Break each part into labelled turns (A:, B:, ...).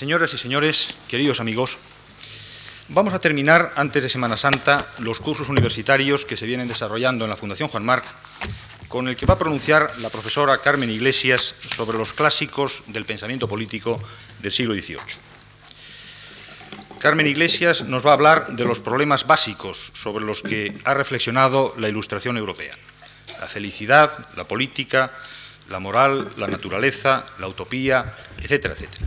A: Señoras y señores, queridos amigos, vamos a terminar antes de Semana Santa los cursos universitarios que se vienen desarrollando en la Fundación Juan Marc, con el que va a pronunciar la profesora Carmen Iglesias sobre los clásicos del pensamiento político del siglo XVIII. Carmen Iglesias nos va a hablar de los problemas básicos sobre los que ha reflexionado la Ilustración europea. La felicidad, la política, la moral, la naturaleza, la utopía, etcétera, etcétera.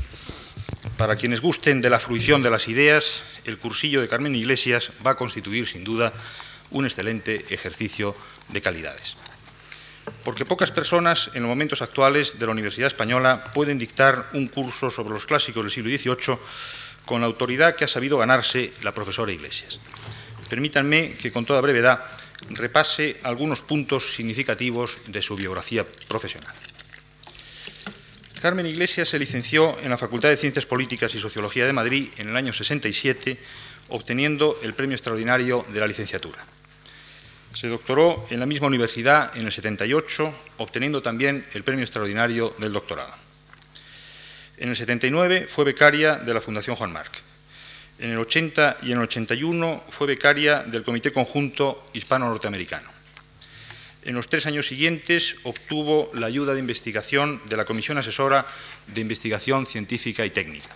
A: Para quienes gusten de la fruición de las ideas, el cursillo de Carmen Iglesias va a constituir sin duda un excelente ejercicio de calidades. Porque pocas personas en los momentos actuales de la Universidad Española pueden dictar un curso sobre los clásicos del siglo XVIII con la autoridad que ha sabido ganarse la profesora Iglesias. Permítanme que con toda brevedad repase algunos puntos significativos de su biografía profesional. Carmen Iglesias se licenció en la Facultad de Ciencias Políticas y Sociología de Madrid en el año 67, obteniendo el premio extraordinario de la licenciatura. Se doctoró en la misma universidad en el 78, obteniendo también el premio extraordinario del doctorado. En el 79 fue becaria de la Fundación Juan Marc. En el 80 y en el 81 fue becaria del Comité Conjunto Hispano-Norteamericano. En los tres años siguientes obtuvo la ayuda de investigación de la Comisión Asesora de Investigación Científica y Técnica.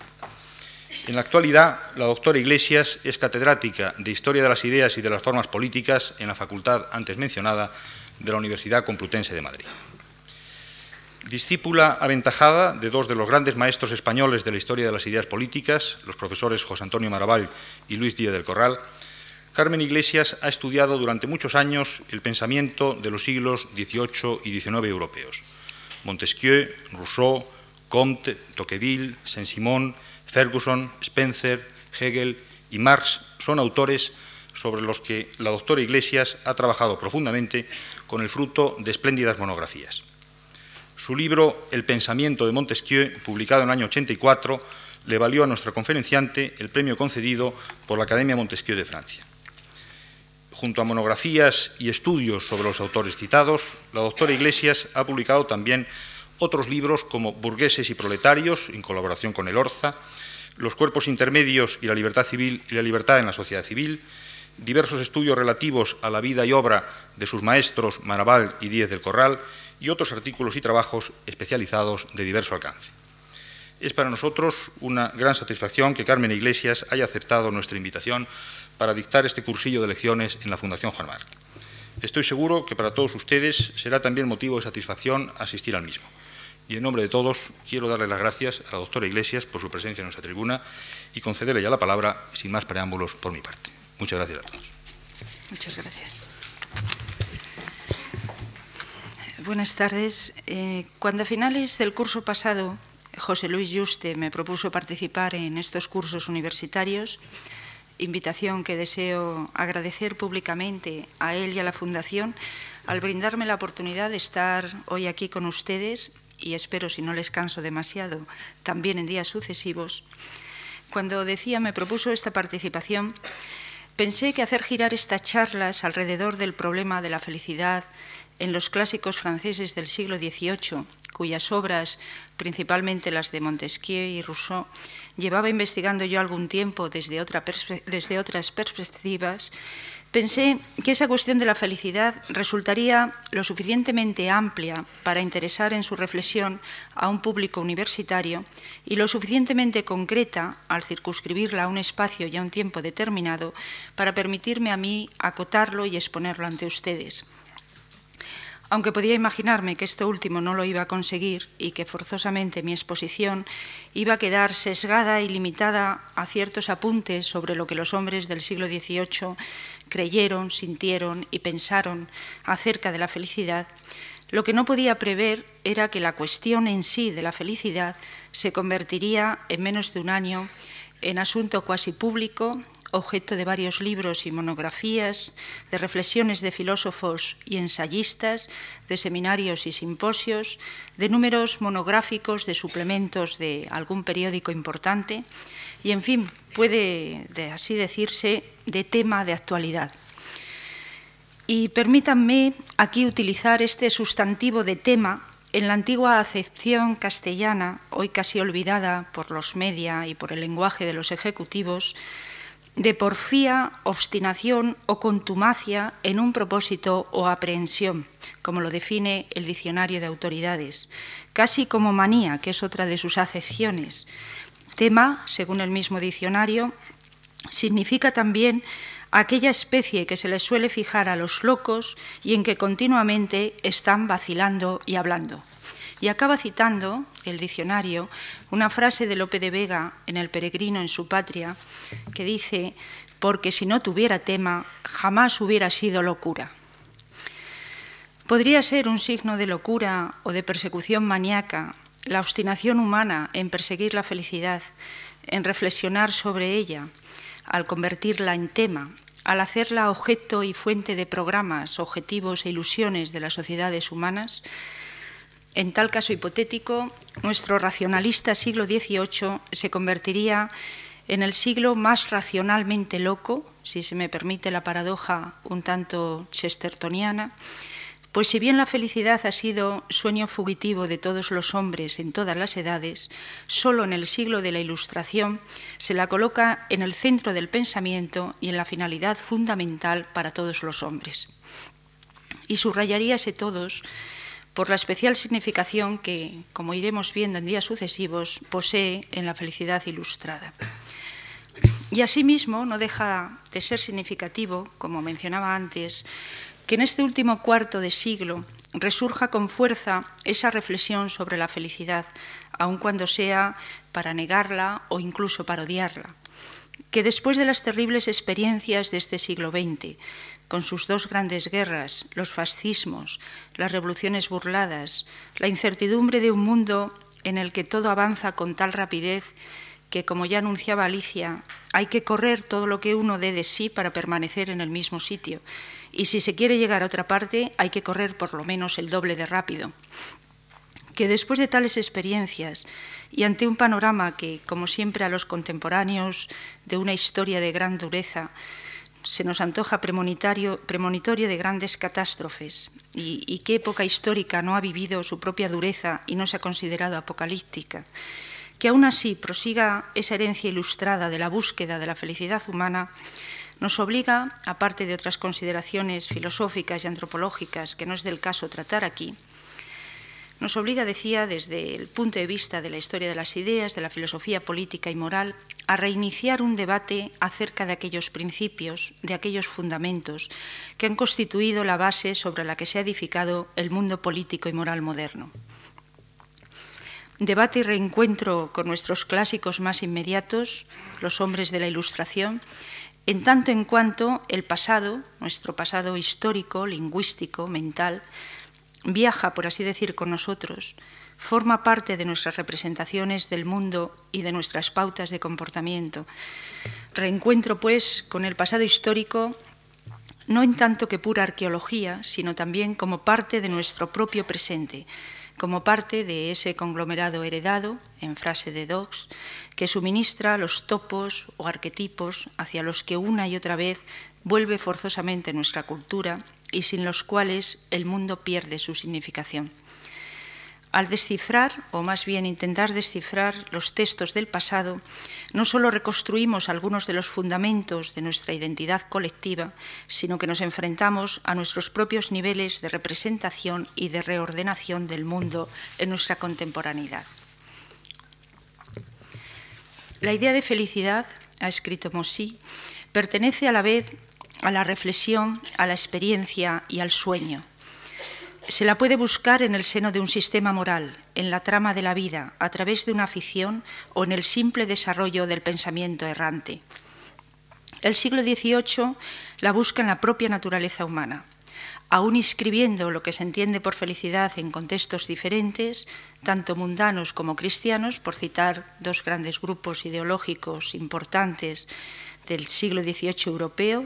A: En la actualidad, la doctora Iglesias es catedrática de Historia de las Ideas y de las Formas Políticas en la facultad antes mencionada de la Universidad Complutense de Madrid. Discípula aventajada de dos de los grandes maestros españoles de la historia de las ideas políticas, los profesores José Antonio Maravall y Luis Díaz del Corral, Carmen Iglesias ha estudiado durante muchos años el pensamiento de los siglos XVIII y XIX europeos. Montesquieu, Rousseau, Comte, Tocqueville, Saint-Simon, Ferguson, Spencer, Hegel y Marx son autores sobre los que la doctora Iglesias ha trabajado profundamente con el fruto de espléndidas monografías. Su libro El pensamiento de Montesquieu, publicado en el año 84, le valió a nuestra conferenciante el premio concedido por la Academia Montesquieu de Francia. Junto a monografías y estudios sobre los autores citados, la doctora Iglesias ha publicado también otros libros como Burgueses y Proletarios, en colaboración con el Orza, Los cuerpos intermedios y la libertad civil y la libertad en la sociedad civil, diversos estudios relativos a la vida y obra de sus maestros Maraval y Díez del Corral, y otros artículos y trabajos especializados de diverso alcance. Es para nosotros una gran satisfacción que Carmen Iglesias haya aceptado nuestra invitación para dictar este cursillo de lecciones en la Fundación Juan Marc. Estoy seguro que para todos ustedes será también motivo de satisfacción asistir al mismo. Y en nombre de todos quiero darle las gracias a la doctora Iglesias por su presencia en nuestra tribuna y concederle ya la palabra sin más preámbulos por mi parte. Muchas gracias a todos.
B: Muchas gracias. Buenas tardes. Eh, cuando a finales del curso pasado José Luis Juste me propuso participar en estos cursos universitarios, invitación que deseo agradecer públicamente a él y a la Fundación al brindarme la oportunidad de estar hoy aquí con ustedes y espero, si no les canso demasiado, también en días sucesivos. Cuando decía me propuso esta participación, pensé que hacer girar estas charlas alrededor del problema de la felicidad en los clásicos franceses del siglo XVIII, cuyas obras, principalmente las de Montesquieu y Rousseau, llevaba investigando yo algún tiempo desde, otra desde otras perspectivas, pensé que esa cuestión de la felicidad resultaría lo suficientemente amplia para interesar en su reflexión a un público universitario y lo suficientemente concreta al circunscribirla a un espacio y a un tiempo determinado para permitirme a mí acotarlo y exponerlo ante ustedes aunque podía imaginarme que esto último no lo iba a conseguir y que forzosamente mi exposición iba a quedar sesgada y limitada a ciertos apuntes sobre lo que los hombres del siglo XVIII creyeron, sintieron y pensaron acerca de la felicidad, lo que no podía prever era que la cuestión en sí de la felicidad se convertiría en menos de un año en asunto cuasi público objeto de varios libros y monografías, de reflexiones de filósofos y ensayistas, de seminarios y simposios, de números monográficos, de suplementos de algún periódico importante y, en fin, puede así decirse, de tema de actualidad. Y permítanme aquí utilizar este sustantivo de tema en la antigua acepción castellana, hoy casi olvidada por los media y por el lenguaje de los ejecutivos, de porfía, obstinación o contumacia en un propósito o aprehensión, como lo define el diccionario de autoridades, casi como manía, que es otra de sus acepciones. Tema, según el mismo diccionario, significa también aquella especie que se les suele fijar a los locos y en que continuamente están vacilando y hablando. Y acaba citando el diccionario una frase de Lope de Vega en El peregrino en su patria, que dice, porque si no tuviera tema, jamás hubiera sido locura. Podría ser un signo de locura o de persecución maníaca la obstinación humana en perseguir la felicidad, en reflexionar sobre ella, al convertirla en tema, al hacerla objeto y fuente de programas, objetivos e ilusiones de las sociedades humanas, en tal caso hipotético, nuestro racionalista siglo XVIII se convertiría en el siglo más racionalmente loco, si se me permite la paradoja un tanto chestertoniana, pues si bien la felicidad ha sido sueño fugitivo de todos los hombres en todas las edades, solo en el siglo de la Ilustración se la coloca en el centro del pensamiento y en la finalidad fundamental para todos los hombres. Y subrayaríase todos por la especial significación que, como iremos viendo en días sucesivos, posee en la felicidad ilustrada. Y asimismo no deja de ser significativo, como mencionaba antes, que en este último cuarto de siglo resurja con fuerza esa reflexión sobre la felicidad, aun cuando sea para negarla o incluso para odiarla, que después de las terribles experiencias de este siglo XX, con sus dos grandes guerras, los fascismos, las revoluciones burladas, la incertidumbre de un mundo en el que todo avanza con tal rapidez que, como ya anunciaba Alicia, hay que correr todo lo que uno dé de sí para permanecer en el mismo sitio y si se quiere llegar a otra parte hay que correr por lo menos el doble de rápido. Que después de tales experiencias y ante un panorama que, como siempre a los contemporáneos de una historia de gran dureza, se nos antoja premonitorio, de grandes catástrofes y, y qué época histórica no ha vivido su propia dureza y no se ha considerado apocalíptica, que aún así prosiga esa herencia ilustrada de la búsqueda de la felicidad humana, nos obliga, aparte de otras consideraciones filosóficas y antropológicas que no es del caso tratar aquí, nos obliga, decía, desde el punto de vista de la historia de las ideas, de la filosofía política y moral, a reiniciar un debate acerca de aquellos principios, de aquellos fundamentos que han constituido la base sobre la que se ha edificado el mundo político y moral moderno. Debate y reencuentro con nuestros clásicos más inmediatos, los hombres de la Ilustración, en tanto en cuanto el pasado, nuestro pasado histórico, lingüístico, mental, viaja, por así decir, con nosotros, forma parte de nuestras representaciones del mundo y de nuestras pautas de comportamiento. Reencuentro, pues, con el pasado histórico, no en tanto que pura arqueología, sino también como parte de nuestro propio presente, como parte de ese conglomerado heredado, en frase de Dox, que suministra los topos o arquetipos hacia los que una y otra vez vuelve forzosamente nuestra cultura y sin los cuales el mundo pierde su significación. Al descifrar, o más bien intentar descifrar los textos del pasado, no solo reconstruimos algunos de los fundamentos de nuestra identidad colectiva, sino que nos enfrentamos a nuestros propios niveles de representación y de reordenación del mundo en nuestra contemporaneidad. La idea de felicidad, ha escrito Mosí, pertenece a la vez a la reflexión, a la experiencia y al sueño se la puede buscar en el seno de un sistema moral, en la trama de la vida, a través de una afición o en el simple desarrollo del pensamiento errante. El siglo XVIII la busca en la propia naturaleza humana, aún inscribiendo lo que se entiende por felicidad en contextos diferentes, tanto mundanos como cristianos, por citar dos grandes grupos ideológicos importantes del siglo XVIII europeo,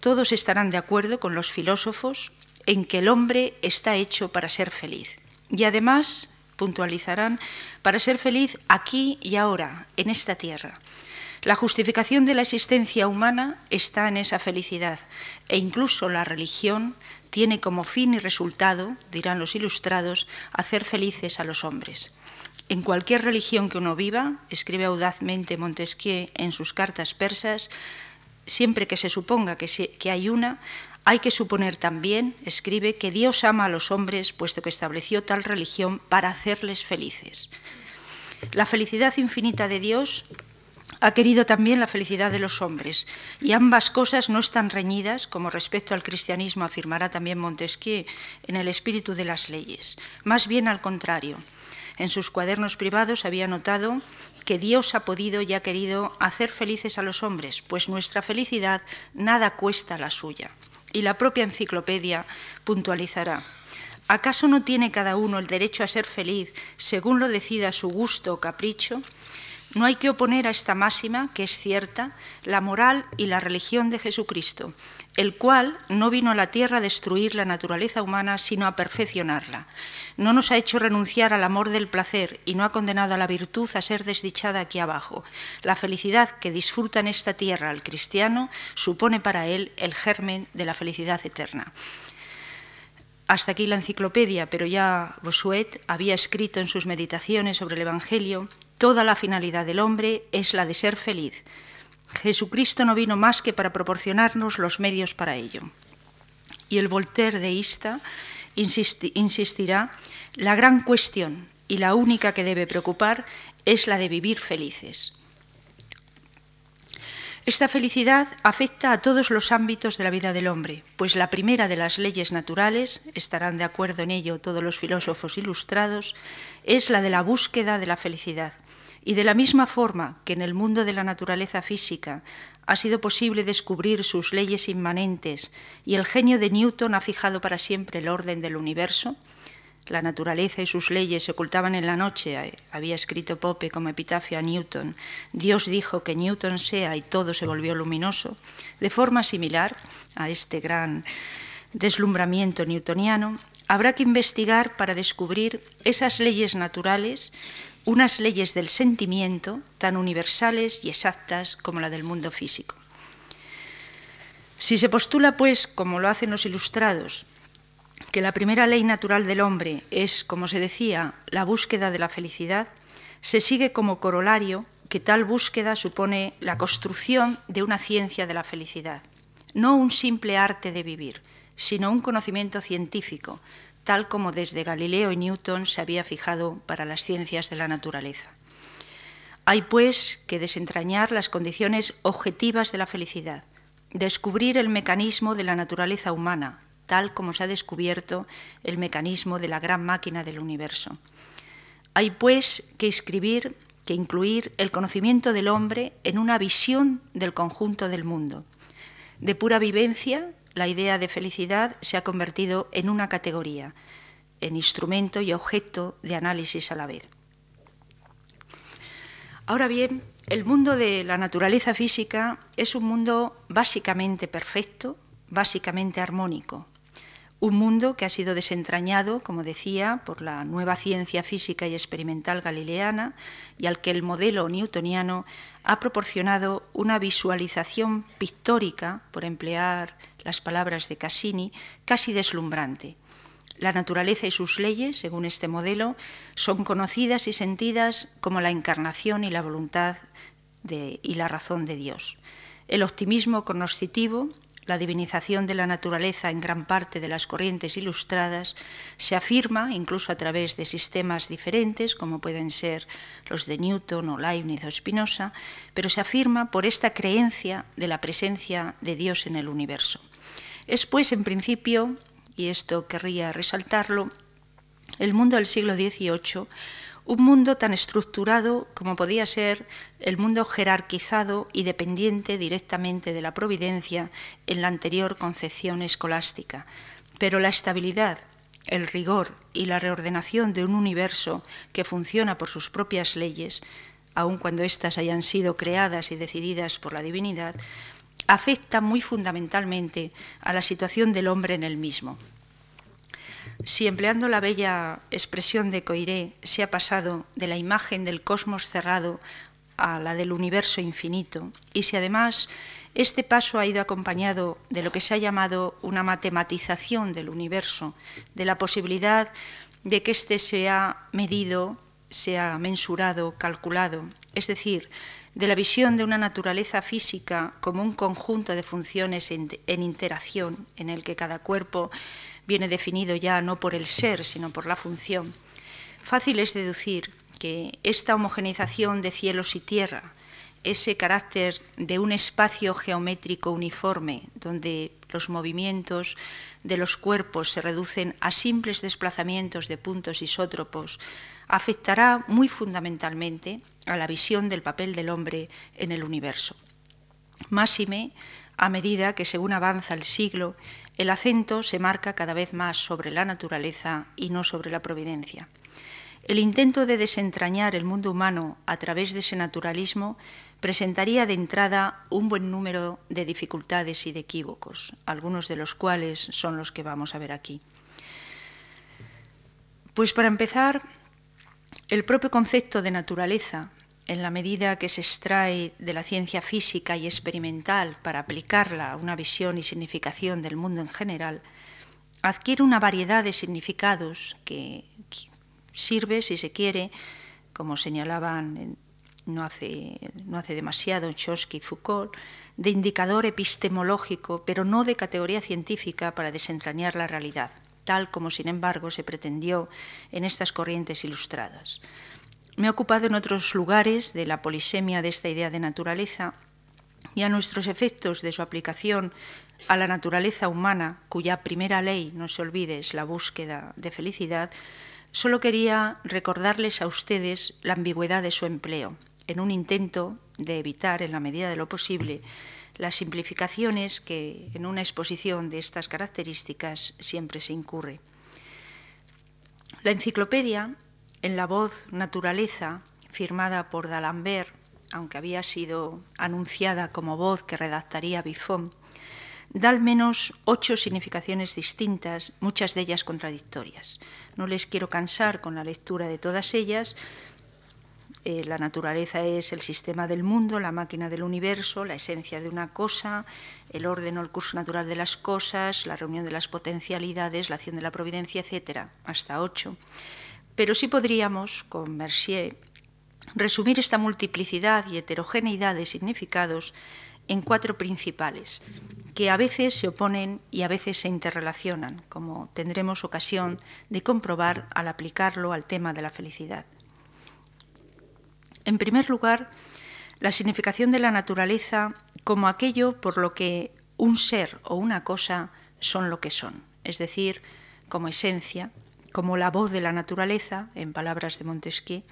B: todos estarán de acuerdo con los filósofos en que el hombre está hecho para ser feliz. Y además, puntualizarán, para ser feliz aquí y ahora, en esta tierra. La justificación de la existencia humana está en esa felicidad e incluso la religión tiene como fin y resultado, dirán los ilustrados, hacer felices a los hombres. En cualquier religión que uno viva, escribe audazmente Montesquieu en sus cartas persas, siempre que se suponga que, hay una, hay que suponer también, escribe, que Dios ama a los hombres, puesto que estableció tal religión para hacerles felices. La felicidad infinita de Dios ha querido también la felicidad de los hombres, y ambas cosas no están reñidas, como respecto al cristianismo afirmará también Montesquieu, en el espíritu de las leyes. Más bien al contrario. En sus cuadernos privados había notado que Dios ha podido y ha querido hacer felices a los hombres, pues nuestra felicidad nada cuesta la suya. Y la propia enciclopedia puntualizará. ¿Acaso no tiene cada uno el derecho a ser feliz según lo decida su gusto o capricho? No hay que oponer a esta máxima, que es cierta, la moral y la religión de Jesucristo, el cual no vino a la tierra a destruir la naturaleza humana, sino a perfeccionarla. No nos ha hecho renunciar al amor del placer y no ha condenado a la virtud a ser desdichada aquí abajo. La felicidad que disfruta en esta tierra el cristiano supone para él el germen de la felicidad eterna. Hasta aquí la enciclopedia, pero ya Bossuet había escrito en sus meditaciones sobre el Evangelio, toda la finalidad del hombre es la de ser feliz. Jesucristo no vino más que para proporcionarnos los medios para ello. Y el Voltaire deísta insistirá, la gran cuestión y la única que debe preocupar es la de vivir felices. Esta felicidad afecta a todos los ámbitos de la vida del hombre, pues la primera de las leyes naturales, estarán de acuerdo en ello todos los filósofos ilustrados, es la de la búsqueda de la felicidad. Y de la misma forma que en el mundo de la naturaleza física ha sido posible descubrir sus leyes inmanentes y el genio de Newton ha fijado para siempre el orden del universo, la naturaleza y sus leyes se ocultaban en la noche, había escrito Pope como epitafio a Newton, Dios dijo que Newton sea y todo se volvió luminoso, de forma similar a este gran deslumbramiento newtoniano, habrá que investigar para descubrir esas leyes naturales unas leyes del sentimiento tan universales y exactas como la del mundo físico. Si se postula, pues, como lo hacen los ilustrados, que la primera ley natural del hombre es, como se decía, la búsqueda de la felicidad, se sigue como corolario que tal búsqueda supone la construcción de una ciencia de la felicidad, no un simple arte de vivir, sino un conocimiento científico, tal como desde Galileo y Newton se había fijado para las ciencias de la naturaleza. Hay, pues, que desentrañar las condiciones objetivas de la felicidad, descubrir el mecanismo de la naturaleza humana, tal como se ha descubierto el mecanismo de la gran máquina del universo. Hay, pues, que escribir, que incluir el conocimiento del hombre en una visión del conjunto del mundo, de pura vivencia la idea de felicidad se ha convertido en una categoría, en instrumento y objeto de análisis a la vez. Ahora bien, el mundo de la naturaleza física es un mundo básicamente perfecto, básicamente armónico, un mundo que ha sido desentrañado, como decía, por la nueva ciencia física y experimental galileana y al que el modelo newtoniano ha proporcionado una visualización pictórica, por emplear las palabras de Cassini, casi deslumbrante. La naturaleza y sus leyes, según este modelo, son conocidas y sentidas como la encarnación y la voluntad y la razón de Dios. El optimismo cognoscitivo, la divinización de la naturaleza en gran parte de las corrientes ilustradas, se afirma incluso a través de sistemas diferentes, como pueden ser los de Newton o Leibniz o Spinoza, pero se afirma por esta creencia de la presencia de Dios en el universo. Es pues, en principio, y esto querría resaltarlo, el mundo del siglo XVIII un mundo tan estructurado como podía ser el mundo jerarquizado y dependiente directamente de la providencia en la anterior concepción escolástica. Pero la estabilidad, el rigor y la reordenación de un universo que funciona por sus propias leyes, aun cuando éstas hayan sido creadas y decididas por la divinidad, afecta muy fundamentalmente a la situación del hombre en el mismo. Si empleando la bella expresión de Coiré se ha pasado de la imagen del cosmos cerrado a la del universo infinito y si además este paso ha ido acompañado de lo que se ha llamado una matematización del universo, de la posibilidad de que éste sea medido, sea mensurado, calculado, es decir, de la visión de una naturaleza física como un conjunto de funciones en, interacción en el que cada cuerpo viene definido ya no por el ser, sino por la función, fácil es deducir que esta homogeneización de cielos y tierra, ese carácter de un espacio geométrico uniforme, donde los movimientos de los cuerpos se reducen a simples desplazamientos de puntos isótropos, afectará muy fundamentalmente a la visión del papel del hombre en el universo. Máxime, a medida que según avanza el siglo, el acento se marca cada vez más sobre la naturaleza y no sobre la providencia. El intento de desentrañar el mundo humano a través de ese naturalismo presentaría de entrada un buen número de dificultades y de equívocos, algunos de los cuales son los que vamos a ver aquí. Pues para empezar, el propio concepto de naturaleza, en la medida que se extrae de la ciencia física y experimental para aplicarla a una visión y significación del mundo en general, adquiere una variedad de significados que sirve, si se quiere, como señalaban no hace, no hace demasiado Chomsky y Foucault, de indicador epistemológico, pero no de categoría científica para desentrañar la realidad, tal como, sin embargo, se pretendió en estas corrientes ilustradas. Me he ocupado en otros lugares de la polisemia de esta idea de naturaleza y a nuestros efectos de su aplicación a la naturaleza humana, cuya primera ley, no se olvide, es la búsqueda de felicidad, solo quería recordarles a ustedes la ambigüedad de su empleo, en un intento de evitar, en la medida de lo posible, las simplificaciones que en una exposición de estas características siempre se incurre. La enciclopedia, en la voz Naturaleza, firmada por D'Alembert, aunque había sido anunciada como voz que redactaría Buffon, da al menos ocho significaciones distintas, muchas de ellas contradictorias. No les quiero cansar con la lectura de todas ellas, eh, la naturaleza es el sistema del mundo, la máquina del universo, la esencia de una cosa, el orden o el curso natural de las cosas, la reunión de las potencialidades, la acción de la providencia, etcétera, hasta ocho. Pero sí podríamos, con Mercier, resumir esta multiplicidad y heterogeneidad de significados en cuatro principales, que a veces se oponen y a veces se interrelacionan, como tendremos ocasión de comprobar al aplicarlo al tema de la felicidad. En primer lugar, la significación de la naturaleza como aquello por lo que un ser o una cosa son lo que son, es decir, como esencia, como la voz de la naturaleza, en palabras de Montesquieu.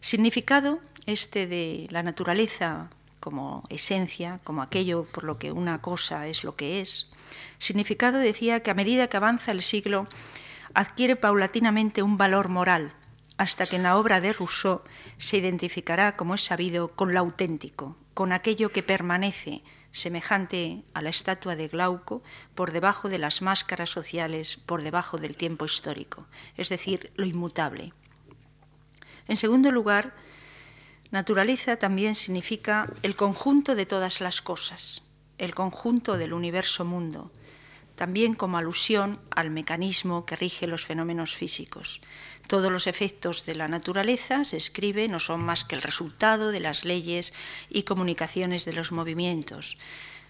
B: Significado este de la naturaleza como esencia, como aquello por lo que una cosa es lo que es. Significado decía que a medida que avanza el siglo adquiere paulatinamente un valor moral, hasta que en la obra de Rousseau se identificará, como es sabido, con lo auténtico, con aquello que permanece semejante a la estatua de Glauco por debajo de las máscaras sociales, por debajo del tiempo histórico, es decir, lo inmutable. En segundo lugar, naturaleza también significa el conjunto de todas las cosas, el conjunto del universo mundo, también como alusión al mecanismo que rige los fenómenos físicos. Todos los efectos de la naturaleza, se escribe, no son más que el resultado de las leyes y comunicaciones de los movimientos.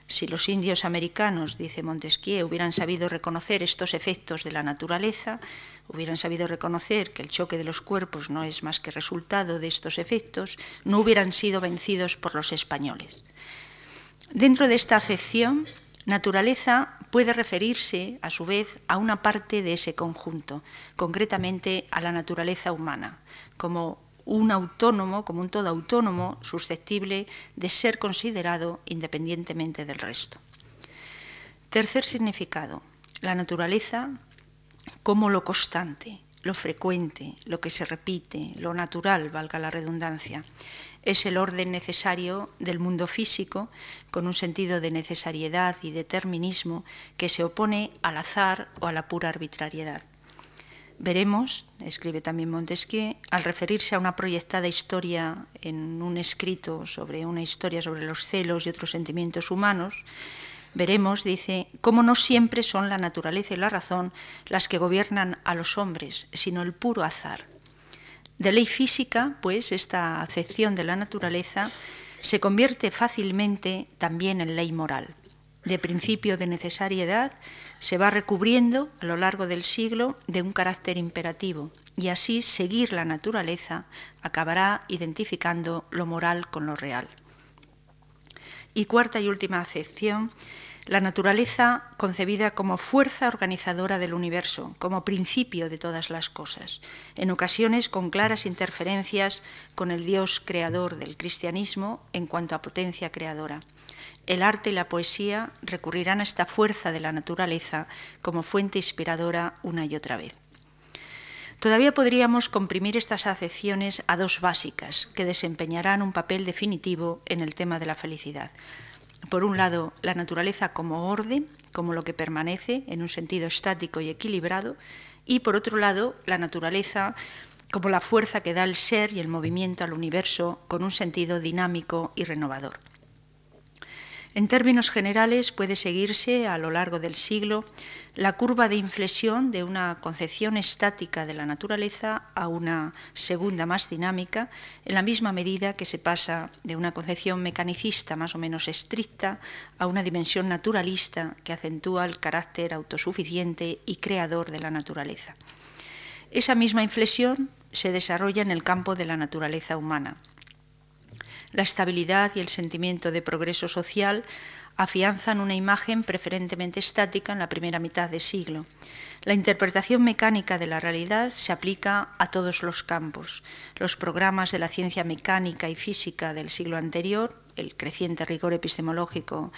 B: Si los indios americanos, dice Montesquieu, hubieran sabido reconocer estos efectos de la naturaleza, hubieran sabido reconocer que el choque de los cuerpos no es más que resultado de estos efectos, no hubieran sido vencidos por los españoles. Dentro de esta afección, naturaleza puede referirse, a su vez, a una parte de ese conjunto, concretamente a la naturaleza humana, como un autónomo, como un todo autónomo, susceptible de ser considerado independientemente del resto. Tercer significado, la naturaleza como lo constante, lo frecuente, lo que se repite, lo natural, valga la redundancia, es el orden necesario del mundo físico, con un sentido de necesariedad y determinismo que se opone al azar o a la pura arbitrariedad. Veremos, escribe también Montesquieu, al referirse a una proyectada historia en un escrito sobre una historia sobre los celos y otros sentimientos humanos, veremos, dice, cómo no siempre son la naturaleza y la razón las que gobiernan a los hombres, sino el puro azar. De ley física, pues, esta acepción de la naturaleza se convierte fácilmente también en ley moral. De principio de necesariedad se va recubriendo a lo largo del siglo de un carácter imperativo y así seguir la naturaleza acabará identificando lo moral con lo real. Y cuarta y última acepción, la naturaleza concebida como fuerza organizadora del universo, como principio de todas las cosas, en ocasiones con claras interferencias con el Dios creador del cristianismo en cuanto a potencia creadora. El arte y la poesía recurrirán a esta fuerza de la naturaleza como fuente inspiradora una y otra vez. Todavía podríamos comprimir estas acepciones a dos básicas que desempeñarán un papel definitivo en el tema de la felicidad. Por un lado, la naturaleza como orden, como lo que permanece en un sentido estático y equilibrado, y por otro lado, la naturaleza como la fuerza que da el ser y el movimiento al universo con un sentido dinámico y renovador. En términos generales, puede seguirse a lo largo del siglo la curva de inflexión de una concepción estática de la naturaleza a una segunda más dinámica, en la misma medida que se pasa de una concepción mecanicista más o menos estricta a una dimensión naturalista que acentúa el carácter autosuficiente y creador de la naturaleza. Esa misma inflexión se desarrolla en el campo de la naturaleza humana la estabilidad y el sentimiento de progreso social afianzan una imagen preferentemente estática en la primera mitad del siglo. La interpretación mecánica de la realidad se aplica a todos los campos. Los programas de la ciencia mecánica y física del siglo anterior, el creciente rigor epistemológico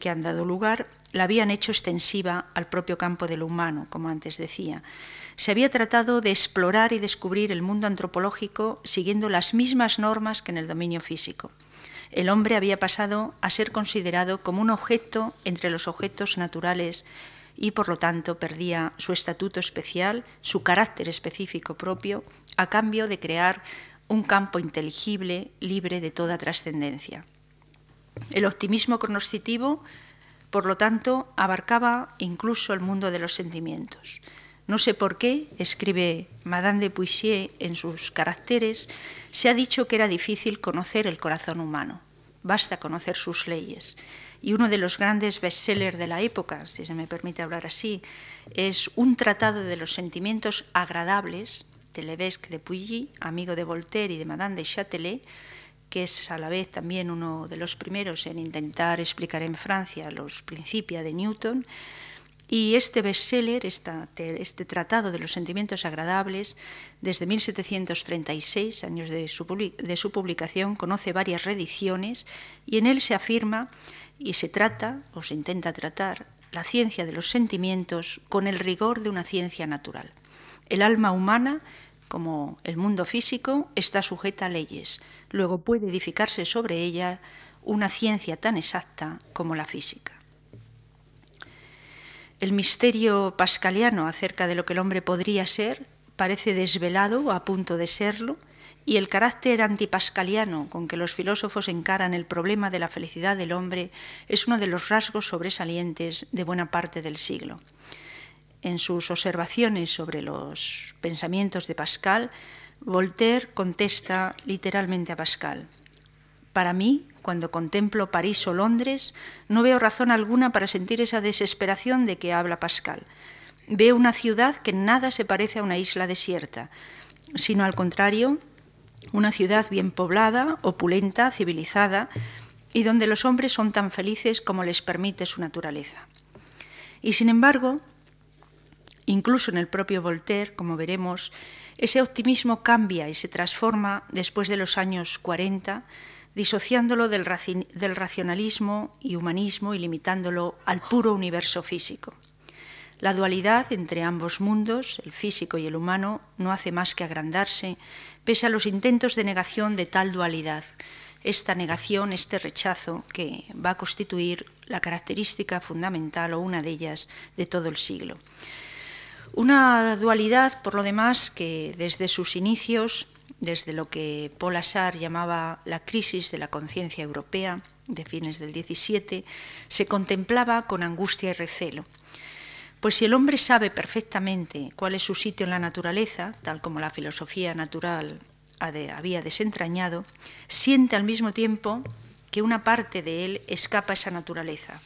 B: que han dado lugar, la habían hecho extensiva al propio campo de lo humano, como antes decía se había tratado de explorar y descubrir el mundo antropológico siguiendo las mismas normas que en el dominio físico. El hombre había pasado a ser considerado como un objeto entre los objetos naturales y por lo tanto perdía su estatuto especial, su carácter específico propio, a cambio de crear un campo inteligible, libre de toda trascendencia. El optimismo cognoscitivo, por lo tanto, abarcaba incluso el mundo de los sentimientos. No sé por qué, escribe Madame de Puissier en sus caracteres, se ha dicho que era difícil conocer el corazón humano. Basta conocer sus leyes. Y uno de los grandes bestsellers de la época, si se me permite hablar así, es un tratado de los sentimientos agradables de Levesque de Puilly, amigo de Voltaire y de Madame de Châtelet, que es a la vez también uno de los primeros en intentar explicar en Francia los principios de Newton, y este bestseller, este tratado de los sentimientos agradables, desde 1736, años de su, de su publicación, conoce varias reediciones y en él se afirma y se trata, o se intenta tratar, la ciencia de los sentimientos con el rigor de una ciencia natural. El alma humana, como el mundo físico, está sujeta a leyes. Luego puede edificarse sobre ella una ciencia tan exacta como la física. El misterio pascaliano acerca de lo que el hombre podría ser parece desvelado a punto de serlo, y el carácter antipascaliano con que los filósofos encaran el problema de la felicidad del hombre es uno de los rasgos sobresalientes de buena parte del siglo. En sus observaciones sobre los pensamientos de Pascal, Voltaire contesta literalmente a Pascal, Para mí, cuando contemplo París o Londres, no veo razón alguna para sentir esa desesperación de que habla Pascal. Veo una ciudad que nada se parece a una isla desierta, sino al contrario, una ciudad bien poblada, opulenta, civilizada, y donde los hombres son tan felices como les permite su naturaleza. Y sin embargo, incluso en el propio Voltaire, como veremos, ese optimismo cambia y se transforma después de los años 40 disociándolo del, racionalismo y humanismo y limitándolo al puro universo físico. La dualidad entre ambos mundos, el físico y el humano, no hace más que agrandarse, pese a los intentos de negación de tal dualidad. Esta negación, este rechazo, que va a constituir la característica fundamental o una de ellas de todo el siglo. Una dualidad, por lo demás, que desde sus inicios, desde lo que Paul Assar llamaba la crisis de la conciencia europea de fines del XVII, se contemplaba con angustia y recelo. Pues si el hombre sabe perfectamente cuál es su sitio en la naturaleza, tal como la filosofía natural había desentrañado, siente al mismo tiempo que una parte de él escapa a esa naturaleza,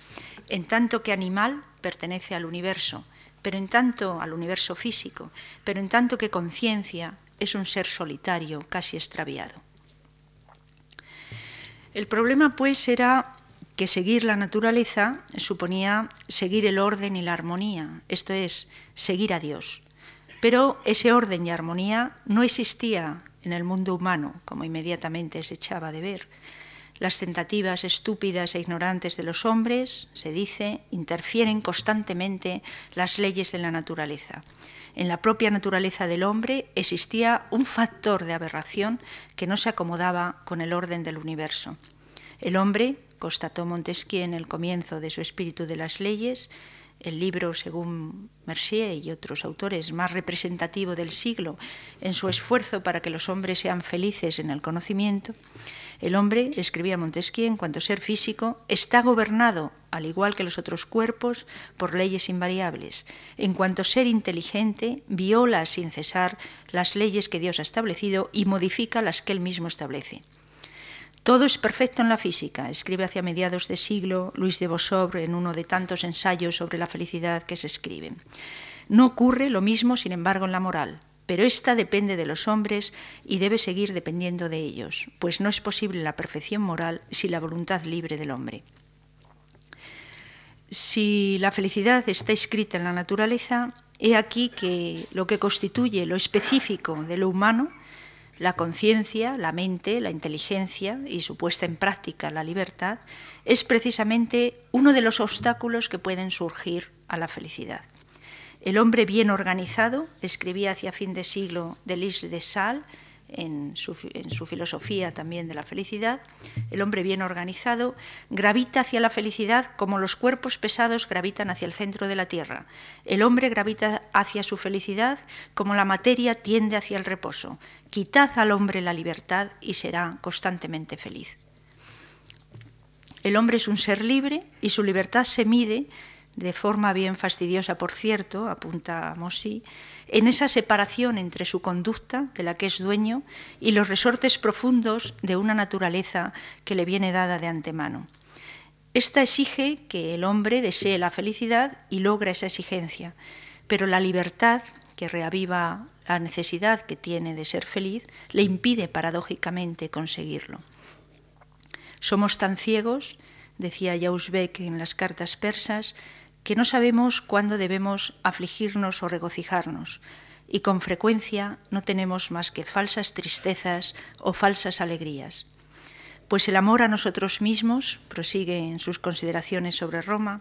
B: en tanto que animal pertenece al universo, pero en tanto al universo físico, pero en tanto que conciencia es un ser solitario, casi extraviado. El problema, pues, era que seguir la naturaleza suponía seguir el orden y la armonía, esto es, seguir a Dios. Pero ese orden y armonía no existía en el mundo humano, como inmediatamente se echaba de ver. Las tentativas estúpidas e ignorantes de los hombres, se dice, interfieren constantemente las leyes de la naturaleza. En la propia naturaleza del hombre existía un factor de aberración que no se acomodaba con el orden del universo. El hombre, constató Montesquieu en el comienzo de su Espíritu de las Leyes, el libro, según Mercier y otros autores, más representativo del siglo en su esfuerzo para que los hombres sean felices en el conocimiento, el hombre, escribía Montesquieu, en cuanto ser físico, está gobernado, al igual que los otros cuerpos, por leyes invariables. En cuanto ser inteligente, viola sin cesar las leyes que Dios ha establecido y modifica las que él mismo establece. Todo es perfecto en la física, escribe hacia mediados de siglo Luis de Bosobre en uno de tantos ensayos sobre la felicidad que se escriben. No ocurre lo mismo, sin embargo, en la moral pero esta depende de los hombres y debe seguir dependiendo de ellos, pues no es posible la perfección moral sin la voluntad libre del hombre. Si la felicidad está escrita en la naturaleza, he aquí que lo que constituye lo específico de lo humano, la conciencia, la mente, la inteligencia y su puesta en práctica, la libertad, es precisamente uno de los obstáculos que pueden surgir a la felicidad. El hombre bien organizado, escribía hacia fin de siglo Delis de Sal, en su, en su, filosofía también de la felicidad, el hombre bien organizado gravita hacia la felicidad como los cuerpos pesados gravitan hacia el centro de la Tierra. El hombre gravita hacia su felicidad como la materia tiende hacia el reposo. Quitad al hombre la libertad y será constantemente feliz. El hombre es un ser libre y su libertad se mide de forma bien fastidiosa, por cierto, apunta Mossi, en esa separación entre su conducta, de la que es dueño, y los resortes profundos de una naturaleza que le viene dada de antemano. Esta exige que el hombre desee la felicidad y logra esa exigencia, pero la libertad, que reaviva la necesidad que tiene de ser feliz, le impide paradójicamente conseguirlo. Somos tan ciegos, decía Jausbeck en las cartas persas, que no sabemos cuándo debemos afligirnos o regocijarnos, y con frecuencia no tenemos más que falsas tristezas o falsas alegrías. Pues el amor a nosotros mismos, prosigue en sus consideraciones sobre Roma,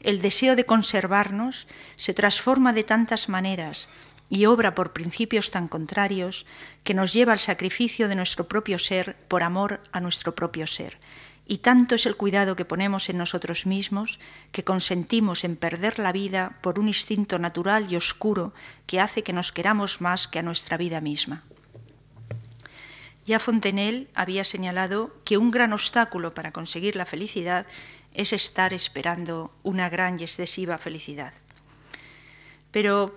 B: el deseo de conservarnos se transforma de tantas maneras y obra por principios tan contrarios que nos lleva al sacrificio de nuestro propio ser por amor a nuestro propio ser y tanto es el cuidado que ponemos en nosotros mismos que consentimos en perder la vida por un instinto natural y oscuro que hace que nos queramos más que a nuestra vida misma. Ya Fontenelle había señalado que un gran obstáculo para conseguir la felicidad es estar esperando una gran y excesiva felicidad. Pero,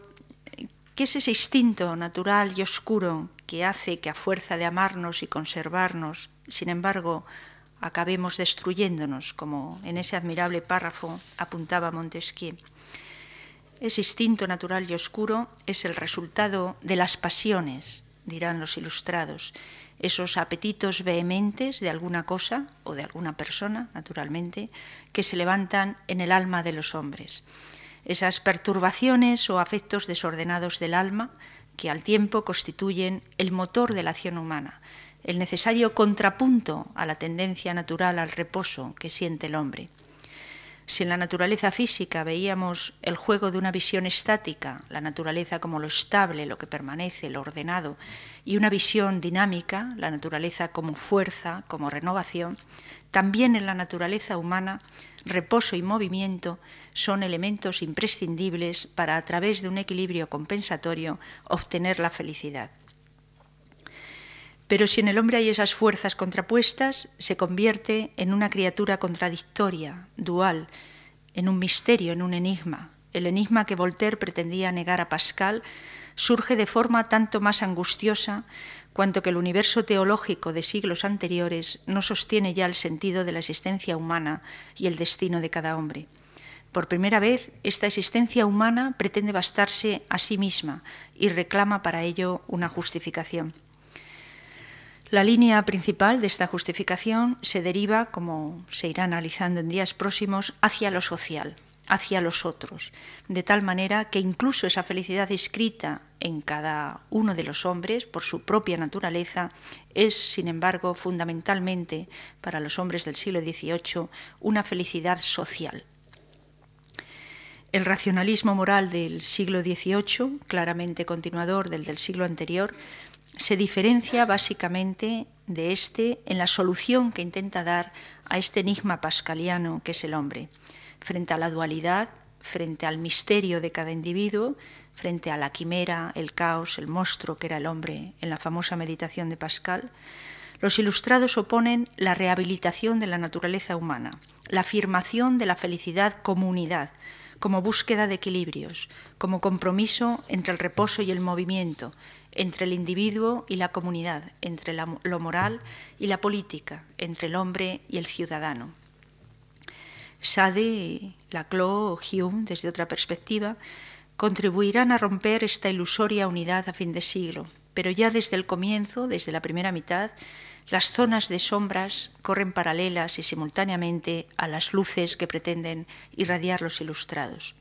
B: ¿qué es ese instinto natural y oscuro que hace que a fuerza de amarnos y conservarnos, sin embargo, acabemos destruyéndonos, como en ese admirable párrafo apuntaba Montesquieu. Ese instinto natural y oscuro es el resultado de las pasiones, dirán los ilustrados, esos apetitos vehementes de alguna cosa o de alguna persona, naturalmente, que se levantan en el alma de los hombres. Esas perturbaciones o afectos desordenados del alma que al tiempo constituyen el motor de la acción humana, el necesario contrapunto a la tendencia natural al reposo que siente el hombre. Si en la naturaleza física veíamos el juego de una visión estática, la naturaleza como lo estable, lo que permanece, lo ordenado, y una visión dinámica, la naturaleza como fuerza, como renovación, también en la naturaleza humana, reposo y movimiento son elementos imprescindibles para, a través de un equilibrio compensatorio, obtener la felicidad. Pero si en el hombre hay esas fuerzas contrapuestas, se convierte en una criatura contradictoria, dual, en un misterio, en un enigma. El enigma que Voltaire pretendía negar a Pascal surge de forma tanto más angustiosa cuanto que el universo teológico de siglos anteriores no sostiene ya el sentido de la existencia humana y el destino de cada hombre. Por primera vez, esta existencia humana pretende bastarse a sí misma y reclama para ello una justificación. La línea principal de esta justificación se deriva, como se irá analizando en días próximos, hacia lo social, hacia los otros, de tal manera que incluso esa felicidad escrita en cada uno de los hombres por su propia naturaleza es, sin embargo, fundamentalmente para los hombres del siglo XVIII una felicidad social. El racionalismo moral del siglo XVIII, claramente continuador del del siglo anterior, se diferencia básicamente de este en la solución que intenta dar a este enigma pascaliano que es el hombre. Frente a la dualidad, frente al misterio de cada individuo, frente a la quimera, el caos, el monstruo que era el hombre en la famosa meditación de Pascal, los ilustrados oponen la rehabilitación de la naturaleza humana, la afirmación de la felicidad como unidad, como búsqueda de equilibrios, como compromiso entre el reposo y el movimiento, entre el individuo y la comunidad, entre lo moral y la política, entre el hombre y el ciudadano. Sade, Laclau Hume, desde otra perspectiva, contribuirán a romper esta ilusoria unidad a fin de siglo, pero ya desde el comienzo, desde la primera mitad, las zonas de sombras corren paralelas y simultáneamente a las luces que pretenden irradiar los ilustrados.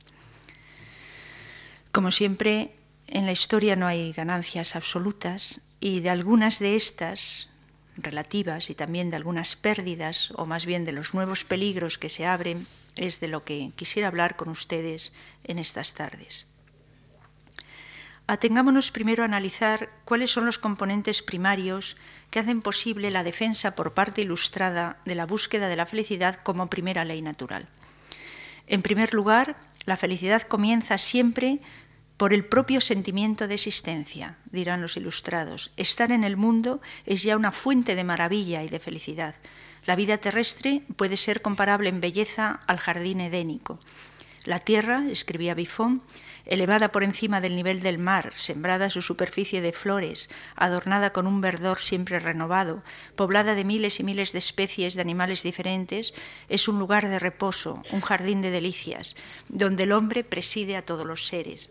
B: Como siempre, en la historia no hay ganancias absolutas y de algunas de estas relativas y también de algunas pérdidas o más bien de los nuevos peligros que se abren es de lo que quisiera hablar con ustedes en estas tardes. Atengámonos primero a analizar cuáles son los componentes primarios que hacen posible la defensa por parte ilustrada de la búsqueda de la felicidad como primera ley natural. En primer lugar, la felicidad comienza siempre por el propio sentimiento de existencia, dirán los ilustrados. Estar en el mundo es ya una fuente de maravilla y de felicidad. La vida terrestre puede ser comparable en belleza al jardín edénico. La tierra, escribía Buffon, elevada por encima del nivel del mar, sembrada su superficie de flores, adornada con un verdor siempre renovado, poblada de miles y miles de especies de animales diferentes, es un lugar de reposo, un jardín de delicias, donde el hombre preside a todos los seres.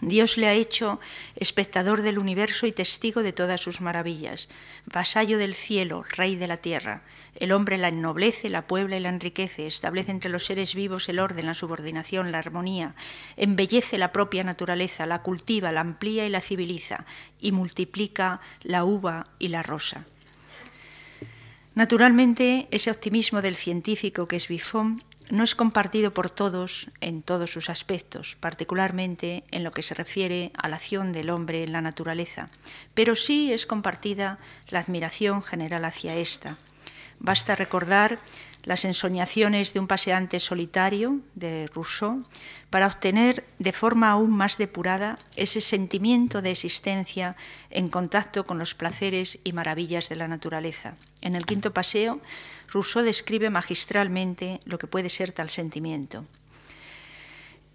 B: Dios le ha hecho espectador del universo y testigo de todas sus maravillas, vasallo del cielo, rey de la tierra. El hombre la ennoblece, la puebla y la enriquece, establece entre los seres vivos el orden, la subordinación, la armonía, embellece la propia naturaleza, la cultiva, la amplía y la civiliza, y multiplica la uva y la rosa. Naturalmente, ese optimismo del científico que es Buffon no es compartido por todos en todos sus aspectos, particularmente en lo que se refiere a la acción del hombre en la naturaleza, pero sí es compartida la admiración general hacia esta. Basta recordar las ensoñaciones de un paseante solitario de Rousseau para obtener de forma aún más depurada ese sentimiento de existencia en contacto con los placeres y maravillas de la naturaleza. En el quinto paseo, Rousseau describe magistralmente lo que puede ser tal sentimiento.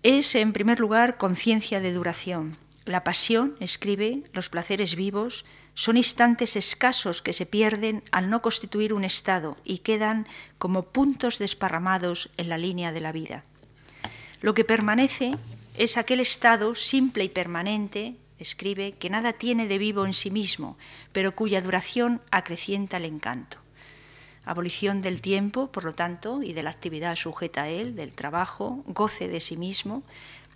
B: Es, en primer lugar, conciencia de duración. La pasión, escribe, los placeres vivos, son instantes escasos que se pierden al no constituir un estado y quedan como puntos desparramados en la línea de la vida. Lo que permanece es aquel estado simple y permanente, escribe, que nada tiene de vivo en sí mismo, pero cuya duración acrecienta el encanto abolición del tiempo, por lo tanto, y de la actividad sujeta a él, del trabajo, goce de sí mismo.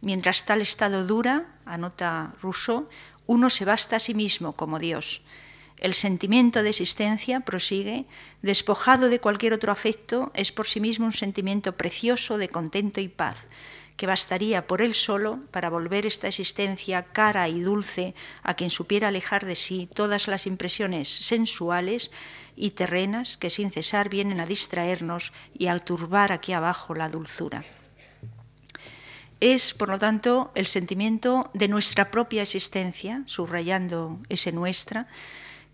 B: Mientras tal estado dura, anota Rousseau, uno se basta a sí mismo como Dios. El sentimiento de existencia, prosigue, despojado de cualquier otro afecto, es por sí mismo un sentimiento precioso de contento y paz, que bastaría por él solo para volver esta existencia cara y dulce a quien supiera alejar de sí todas las impresiones sensuales y terrenas que sin cesar vienen a distraernos y a turbar aquí abajo la dulzura. Es, por lo tanto, el sentimiento de nuestra propia existencia, subrayando ese nuestra,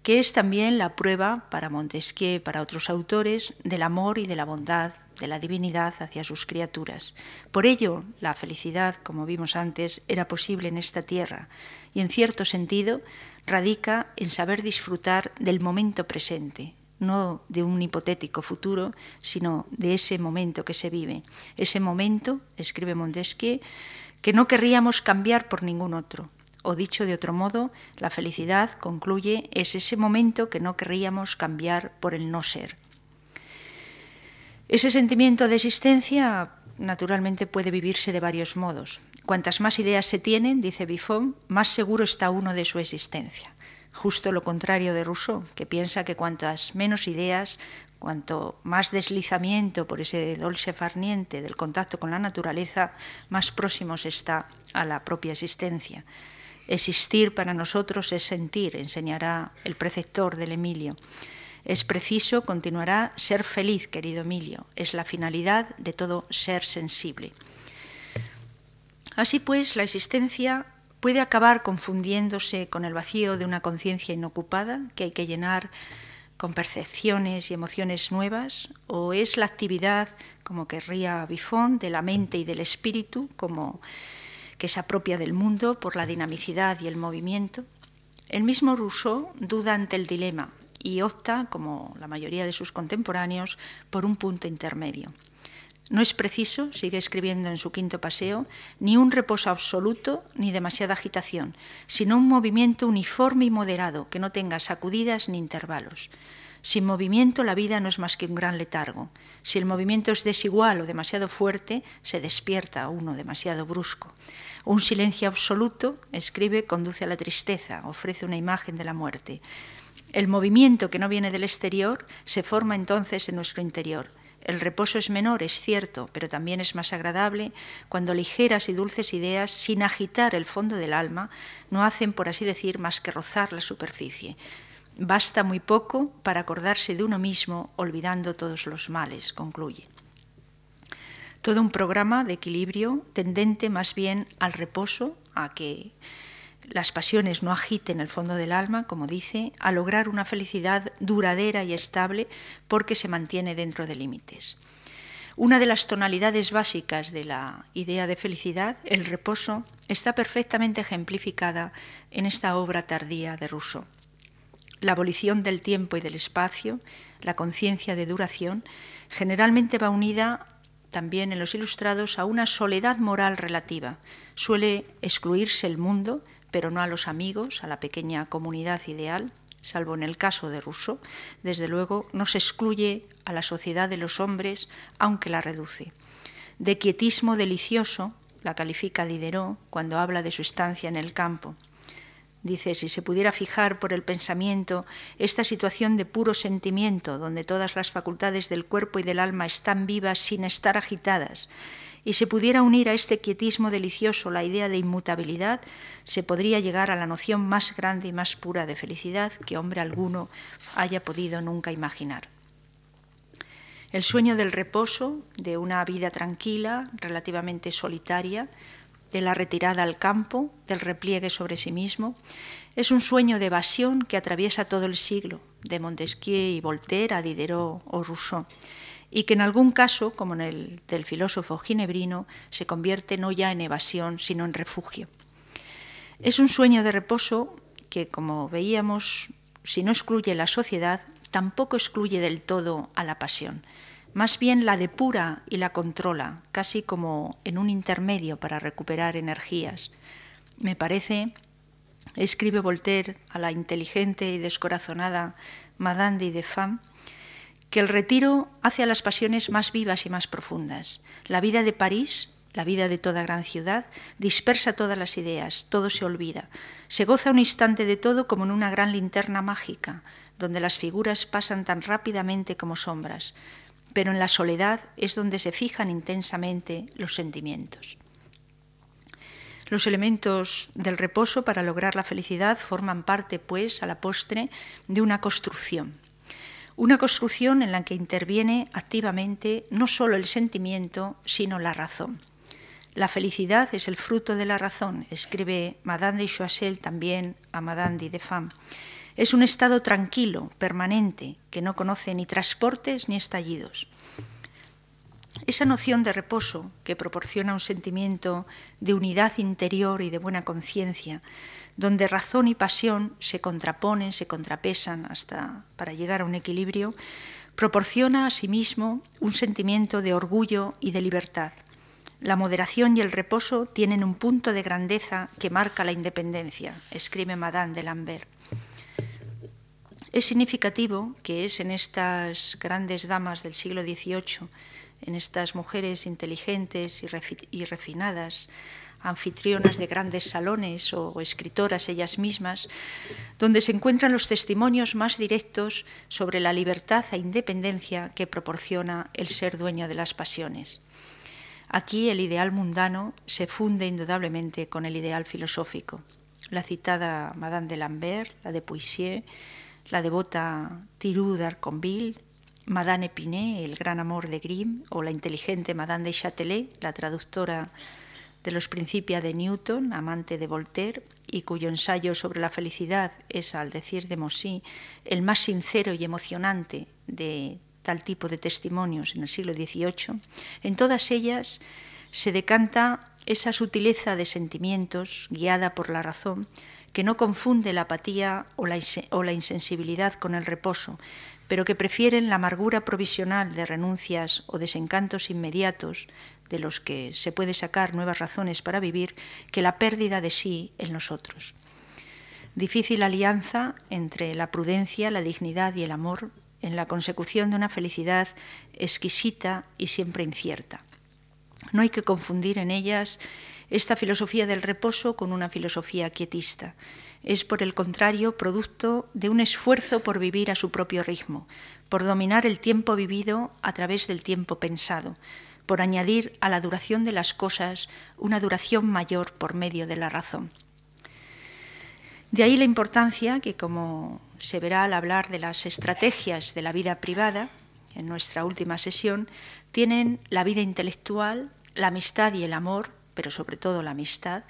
B: que es también la prueba para Montesquieu, para otros autores, del amor y de la bondad de la divinidad hacia sus criaturas. Por ello, la felicidad, como vimos antes, era posible en esta tierra y, en cierto sentido, radica en saber disfrutar del momento presente, no de un hipotético futuro, sino de ese momento que se vive. Ese momento, escribe Montesquieu, que no querríamos cambiar por ningún otro, o dicho de otro modo, la felicidad, concluye, es ese momento que no querríamos cambiar por el no ser. Ese sentimiento de existencia naturalmente puede vivirse de varios modos. Cuantas más ideas se tienen, dice Buffon, más seguro está uno de su existencia. Justo lo contrario de Rousseau, que piensa que cuantas menos ideas, cuanto más deslizamiento por ese dolce farniente del contacto con la naturaleza, más próximo se está a la propia existencia. Existir para nosotros es sentir, enseñará el preceptor del Emilio. Es preciso, continuará, ser feliz, querido Emilio. Es la finalidad de todo ser sensible. Así pues, la existencia puede acabar confundiéndose con el vacío de una conciencia inocupada que hay que llenar con percepciones y emociones nuevas, o es la actividad, como querría Bifón, de la mente y del espíritu, como que se apropia del mundo por la dinamicidad y el movimiento. El mismo Rousseau duda ante el dilema y opta, como la mayoría de sus contemporáneos, por un punto intermedio. No es preciso, sigue escribiendo en su quinto paseo, ni un reposo absoluto ni demasiada agitación, sino un movimiento uniforme y moderado que no tenga sacudidas ni intervalos. Sin movimiento la vida no es más que un gran letargo. Si el movimiento es desigual o demasiado fuerte, se despierta uno demasiado brusco. Un silencio absoluto, escribe, conduce a la tristeza, ofrece una imagen de la muerte. El movimiento que no viene del exterior se forma entonces en nuestro interior. El reposo es menor, es cierto, pero también es más agradable cuando ligeras y dulces ideas, sin agitar el fondo del alma, no hacen, por así decir, más que rozar la superficie. Basta muy poco para acordarse de uno mismo, olvidando todos los males, concluye. Todo un programa de equilibrio tendente más bien al reposo, a que las pasiones no agiten el fondo del alma, como dice, a lograr una felicidad duradera y estable porque se mantiene dentro de límites. Una de las tonalidades básicas de la idea de felicidad, el reposo, está perfectamente ejemplificada en esta obra tardía de Rousseau la abolición del tiempo y del espacio, la conciencia de duración, generalmente va unida también en los ilustrados a una soledad moral relativa. Suele excluirse el mundo, pero no a los amigos, a la pequeña comunidad ideal, salvo en el caso de Rousseau. Desde luego, no se excluye a la sociedad de los hombres, aunque la reduce. De quietismo delicioso, la califica Diderot cuando habla de su estancia en el campo. Dice, si se pudiera fijar por el pensamiento esta situación de puro sentimiento, donde todas las facultades del cuerpo y del alma están vivas sin estar agitadas, y se pudiera unir a este quietismo delicioso la idea de inmutabilidad, se podría llegar a la noción más grande y más pura de felicidad que hombre alguno haya podido nunca imaginar. El sueño del reposo, de una vida tranquila, relativamente solitaria, de la retirada al campo, del repliegue sobre sí mismo, es un sueño de evasión que atraviesa todo el siglo, de Montesquieu y Voltaire a Diderot o Rousseau, y que en algún caso, como en el del filósofo ginebrino, se convierte no ya en evasión, sino en refugio. Es un sueño de reposo que, como veíamos, si no excluye la sociedad, tampoco excluye del todo a la pasión más bien la depura y la controla, casi como en un intermedio para recuperar energías. Me parece, escribe Voltaire a la inteligente y descorazonada Madame de Femme, que el retiro hace a las pasiones más vivas y más profundas. La vida de París, la vida de toda gran ciudad, dispersa todas las ideas, todo se olvida. Se goza un instante de todo como en una gran linterna mágica, donde las figuras pasan tan rápidamente como sombras, pero en la soledad es donde se fijan intensamente los sentimientos. Los elementos del reposo para lograr la felicidad forman parte, pues, a la postre, de una construcción. Una construcción en la que interviene activamente no solo el sentimiento, sino la razón. La felicidad es el fruto de la razón, escribe Madame de Choiseul también a Madame de Defam. Es un estado tranquilo, permanente, que no conoce ni transportes ni estallidos. Esa noción de reposo que proporciona un sentimiento de unidad interior y de buena conciencia, donde razón y pasión se contraponen, se contrapesan hasta para llegar a un equilibrio, proporciona asimismo un sentimiento de orgullo y de libertad. La moderación y el reposo tienen un punto de grandeza que marca la independencia, escribe Madame de Lambert. Es significativo que es en estas grandes damas del siglo XVIII en estas mujeres inteligentes y, refinadas, anfitrionas de grandes salones o escritoras ellas mismas, donde se encuentran los testimonios más directos sobre la libertad e independencia que proporciona el ser dueño de las pasiones. Aquí el ideal mundano se funde indudablemente con el ideal filosófico. La citada Madame de Lambert, la de Poissier, la devota Thiroux d'Arconville, Madame Epinay, El gran amor de Grimm, o la inteligente Madame de Châtelet, la traductora de los Principia de Newton, amante de Voltaire, y cuyo ensayo sobre la felicidad es, al decir de Mossy, el más sincero y emocionante de tal tipo de testimonios en el siglo XVIII, en todas ellas se decanta esa sutileza de sentimientos guiada por la razón que no confunde la apatía o la, o la insensibilidad con el reposo, pero que prefieren la amargura provisional de renuncias o desencantos inmediatos de los que se puede sacar nuevas razones para vivir que la pérdida de sí en nosotros. Difícil alianza entre la prudencia, la dignidad y el amor en la consecución de una felicidad exquisita y siempre incierta. No hay que confundir en ellas esta filosofía del reposo con una filosofía quietista es, por el contrario, producto de un esfuerzo por vivir a su propio ritmo, por dominar el tiempo vivido a través del tiempo pensado, por añadir a la duración de las cosas una duración mayor por medio de la razón. De ahí la importancia que, como se verá al hablar de las estrategias de la vida privada, en nuestra última sesión, tienen la vida intelectual, la amistad y el amor, pero sobre todo la amistad,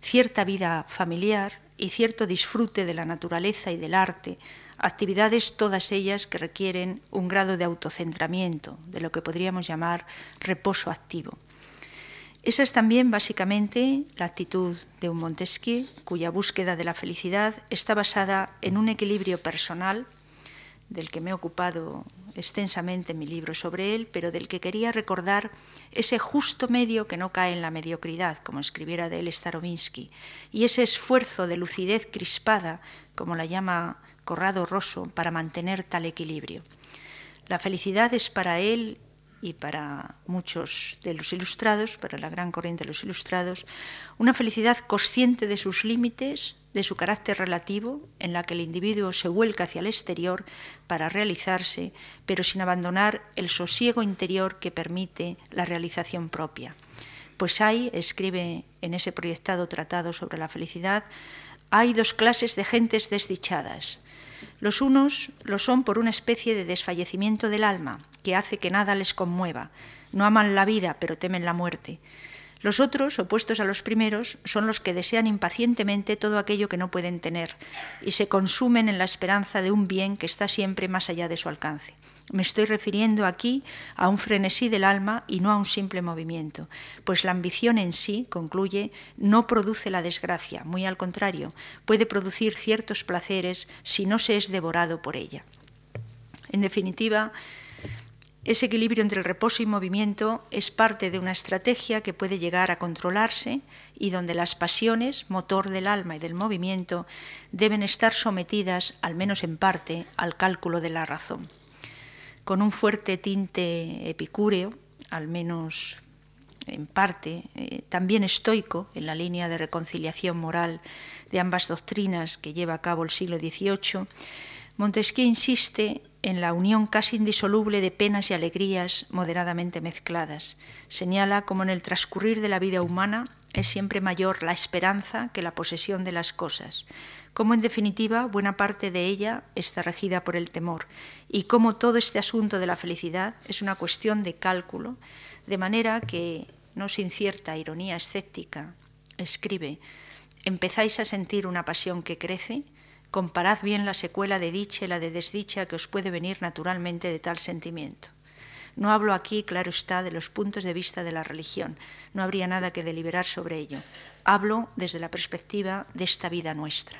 B: cierta vida familiar, y cierto disfrute de la naturaleza y del arte, actividades todas ellas que requieren un grado de autocentramiento, de lo que podríamos llamar reposo activo. Esa es también básicamente la actitud de un Montesquieu, cuya búsqueda de la felicidad está basada en un equilibrio personal, del que me he ocupado extensamente en mi libro sobre él, pero del que quería recordar ese justo medio que no cae en la mediocridad, como escribiera de él Starobinsky, y ese esfuerzo de lucidez crispada, como la llama Corrado Rosso, para mantener tal equilibrio. La felicidad es para él y para muchos de los ilustrados, para la gran corriente de los ilustrados, una felicidad consciente de sus límites, de su carácter relativo, en la que el individuo se vuelca hacia el exterior para realizarse, pero sin abandonar el sosiego interior que permite la realización propia. Pues hay, escribe en ese proyectado tratado sobre la felicidad, hay dos clases de gentes desdichadas. Los unos lo son por una especie de desfallecimiento del alma, que hace que nada les conmueva. No aman la vida, pero temen la muerte. Los otros, opuestos a los primeros, son los que desean impacientemente todo aquello que no pueden tener y se consumen en la esperanza de un bien que está siempre más allá de su alcance. Me estoy refiriendo aquí a un frenesí del alma y no a un simple movimiento, pues la ambición en sí, concluye, no produce la desgracia, muy al contrario, puede producir ciertos placeres si no se es devorado por ella. En definitiva, ese equilibrio entre el reposo y movimiento es parte de una estrategia que puede llegar a controlarse y donde las pasiones, motor del alma y del movimiento, deben estar sometidas, al menos en parte, al cálculo de la razón. Con un fuerte tinte epicúreo, al menos en parte, eh, también estoico, en la línea de reconciliación moral de ambas doctrinas que lleva a cabo el siglo XVIII, Montesquieu insiste en la unión casi indisoluble de penas y alegrías moderadamente mezcladas. Señala como en el transcurrir de la vida humana es siempre mayor la esperanza que la posesión de las cosas, como en definitiva buena parte de ella está regida por el temor, y como todo este asunto de la felicidad es una cuestión de cálculo, de manera que, no sin cierta ironía escéptica, escribe, empezáis a sentir una pasión que crece, comparad bien la secuela de dicha y la de desdicha que os puede venir naturalmente de tal sentimiento. No hablo aquí, claro está, de los puntos de vista de la religión, no habría nada que deliberar sobre ello. Hablo desde la perspectiva de esta vida nuestra.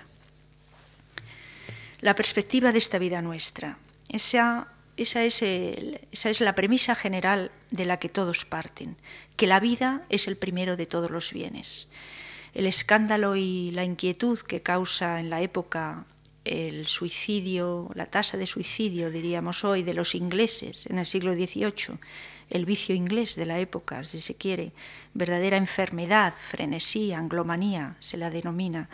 B: La perspectiva de esta vida nuestra, esa, esa, es esa es la premisa general de la que todos parten, que la vida es el primero de todos los bienes. El escándalo y la inquietud que causa en la época el suicidio, la tasa de suicidio, diríamos hoy, de los ingleses en el siglo XVIII, el vicio inglés de la época, si se quiere, verdadera enfermedad, frenesí, anglomanía, se la denomina,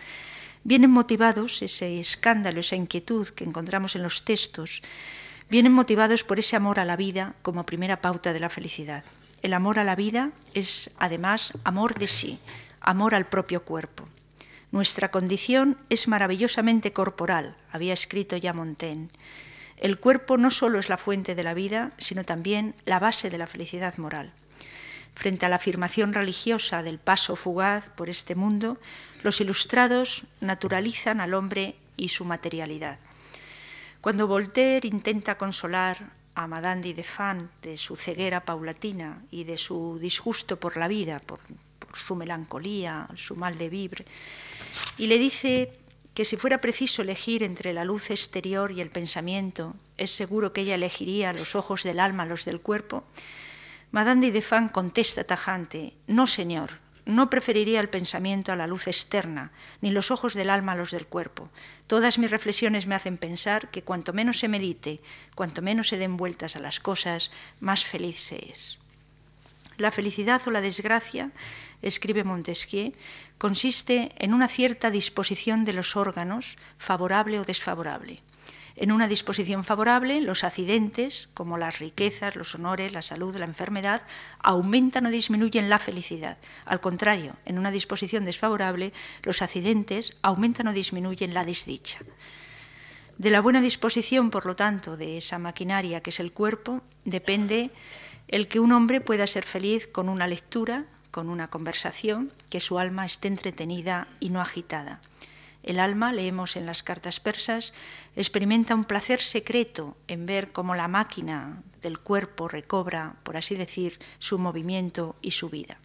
B: vienen motivados, ese escándalo, esa inquietud que encontramos en los textos, vienen motivados por ese amor a la vida como primera pauta de la felicidad. El amor a la vida es, además, amor de sí, amor al propio cuerpo. Nuestra condición es maravillosamente corporal, había escrito ya Montaigne. El cuerpo no solo es la fuente de la vida, sino también la base de la felicidad moral. Frente a la afirmación religiosa del paso fugaz por este mundo, los ilustrados naturalizan al hombre y su materialidad. Cuando Voltaire intenta consolar a Madame de Defant de su ceguera paulatina y de su disgusto por la vida, por su melancolía, su mal de vivir, y le dice que si fuera preciso elegir entre la luz exterior y el pensamiento, es seguro que ella elegiría los ojos del alma, los del cuerpo. Madame de Defant contesta tajante, no señor, no preferiría el pensamiento a la luz externa, ni los ojos del alma a los del cuerpo. Todas mis reflexiones me hacen pensar que cuanto menos se medite, cuanto menos se den vueltas a las cosas, más feliz se es. La felicidad o la desgracia, escribe Montesquieu, consiste en una cierta disposición de los órganos, favorable o desfavorable. En una disposición favorable, los accidentes, como las riquezas, los honores, la salud, la enfermedad, aumentan o disminuyen la felicidad. Al contrario, en una disposición desfavorable, los accidentes aumentan o disminuyen la desdicha. De la buena disposición, por lo tanto, de esa maquinaria que es el cuerpo, depende el que un hombre pueda ser feliz con una lectura, con una conversación, que su alma esté entretenida y no agitada. El alma, leemos en las cartas persas, experimenta un placer secreto en ver cómo la máquina del cuerpo recobra, por así decir, su movimiento y su vida.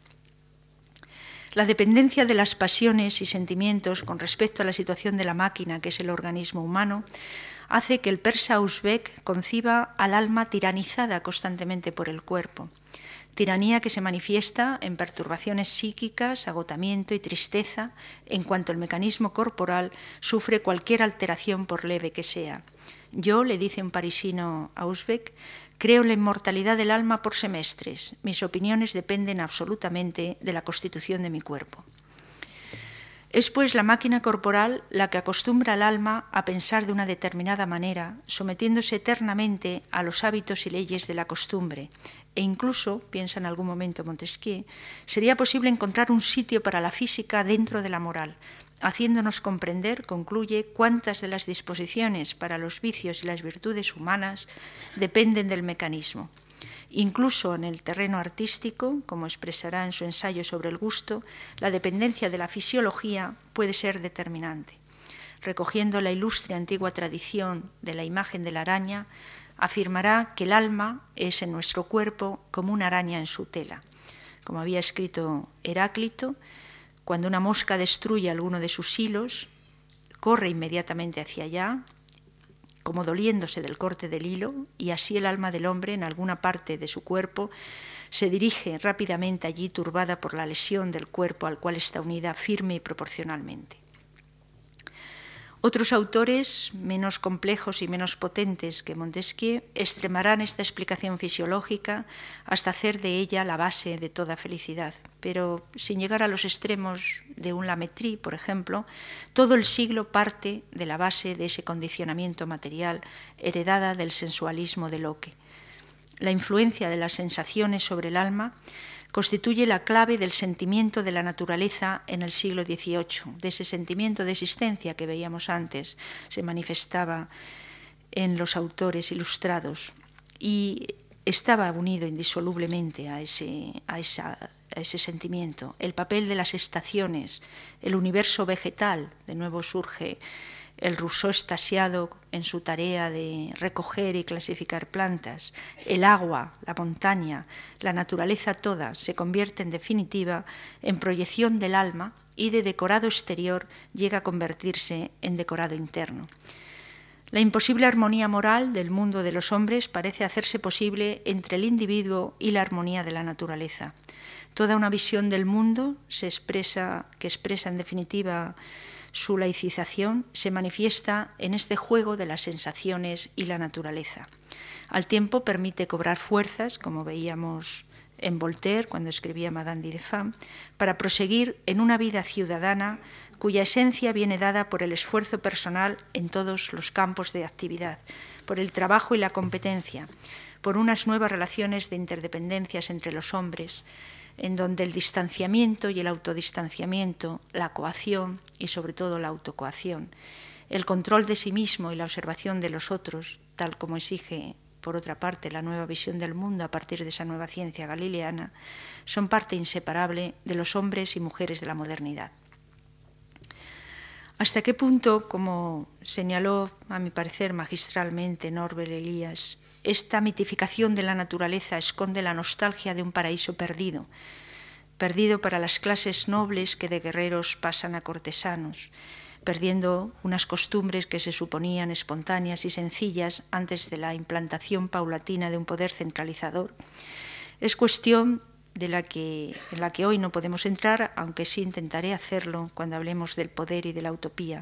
B: La dependencia de las pasiones y sentimientos con respecto a la situación de la máquina, que es el organismo humano, hace que el persa Uzbek conciba al alma tiranizada constantemente por el cuerpo tiranía que se manifiesta en perturbaciones psíquicas, agotamiento y tristeza en cuanto el mecanismo corporal sufre cualquier alteración por leve que sea. Yo, le dice un parisino a Uzbek, creo en la inmortalidad del alma por semestres. Mis opiniones dependen absolutamente de la constitución de mi cuerpo. Es pues la máquina corporal la que acostumbra al alma a pensar de una determinada manera, sometiéndose eternamente a los hábitos y leyes de la costumbre, e incluso, piensa en algún momento Montesquieu, sería posible encontrar un sitio para la física dentro de la moral, haciéndonos comprender, concluye, cuántas de las disposiciones para los vicios y las virtudes humanas dependen del mecanismo. Incluso en el terreno artístico, como expresará en su ensayo sobre el gusto, la dependencia de la fisiología puede ser determinante. Recogiendo la ilustre antigua tradición de la imagen de la araña, afirmará que el alma es en nuestro cuerpo como una araña en su tela. Como había escrito Heráclito, cuando una mosca destruye alguno de sus hilos, corre inmediatamente hacia allá, como doliéndose del corte del hilo, y así el alma del hombre en alguna parte de su cuerpo se dirige rápidamente allí turbada por la lesión del cuerpo al cual está unida firme y proporcionalmente. Otros autores, menos complejos y menos potentes que Montesquieu, extremarán esta explicación fisiológica hasta hacer de ella la base de toda felicidad. Pero sin llegar a los extremos de un Lametri, por ejemplo, todo el siglo parte de la base de ese condicionamiento material heredada del sensualismo de Locke. La influencia de las sensaciones sobre el alma constituye la clave del sentimiento de la naturaleza en el siglo XVIII, de ese sentimiento de existencia que veíamos antes, se manifestaba en los autores ilustrados y estaba unido indisolublemente a ese, a, ese sentimiento. El papel de las estaciones, el universo vegetal, de nuevo surge el Rousseau estasiado en su tarea de recoger y clasificar plantas, el agua, la montaña, la naturaleza toda se convierte en definitiva en proyección del alma y de decorado exterior llega a convertirse en decorado interno. La imposible armonía moral del mundo de los hombres parece hacerse posible entre el individuo y la armonía de la naturaleza. Toda una visión del mundo se expresa, que expresa en definitiva su laicización se manifiesta en este juego de las sensaciones y la naturaleza. Al tiempo permite cobrar fuerzas, como veíamos en Voltaire cuando escribía Madame de Femme, para proseguir en una vida ciudadana cuya esencia viene dada por el esfuerzo personal en todos los campos de actividad, por el trabajo y la competencia, por unas nuevas relaciones de interdependencias entre los hombres, en donde el distanciamiento y el autodistanciamiento, la coacción y sobre todo la autocoacción, el control de sí mismo y la observación de los otros, tal como exige por otra parte la nueva visión del mundo a partir de esa nueva ciencia galileana, son parte inseparable de los hombres y mujeres de la modernidad. ¿Hasta qué punto, como señaló a mi parecer magistralmente Norbert Elías, esta mitificación de la naturaleza esconde la nostalgia de un paraíso perdido, perdido para las clases nobles que de guerreros pasan a cortesanos, perdiendo unas costumbres que se suponían espontáneas y sencillas antes de la implantación paulatina de un poder centralizador? Es cuestión de la que, en la que hoy no podemos entrar, aunque sí intentaré hacerlo cuando hablemos del poder y de la utopía.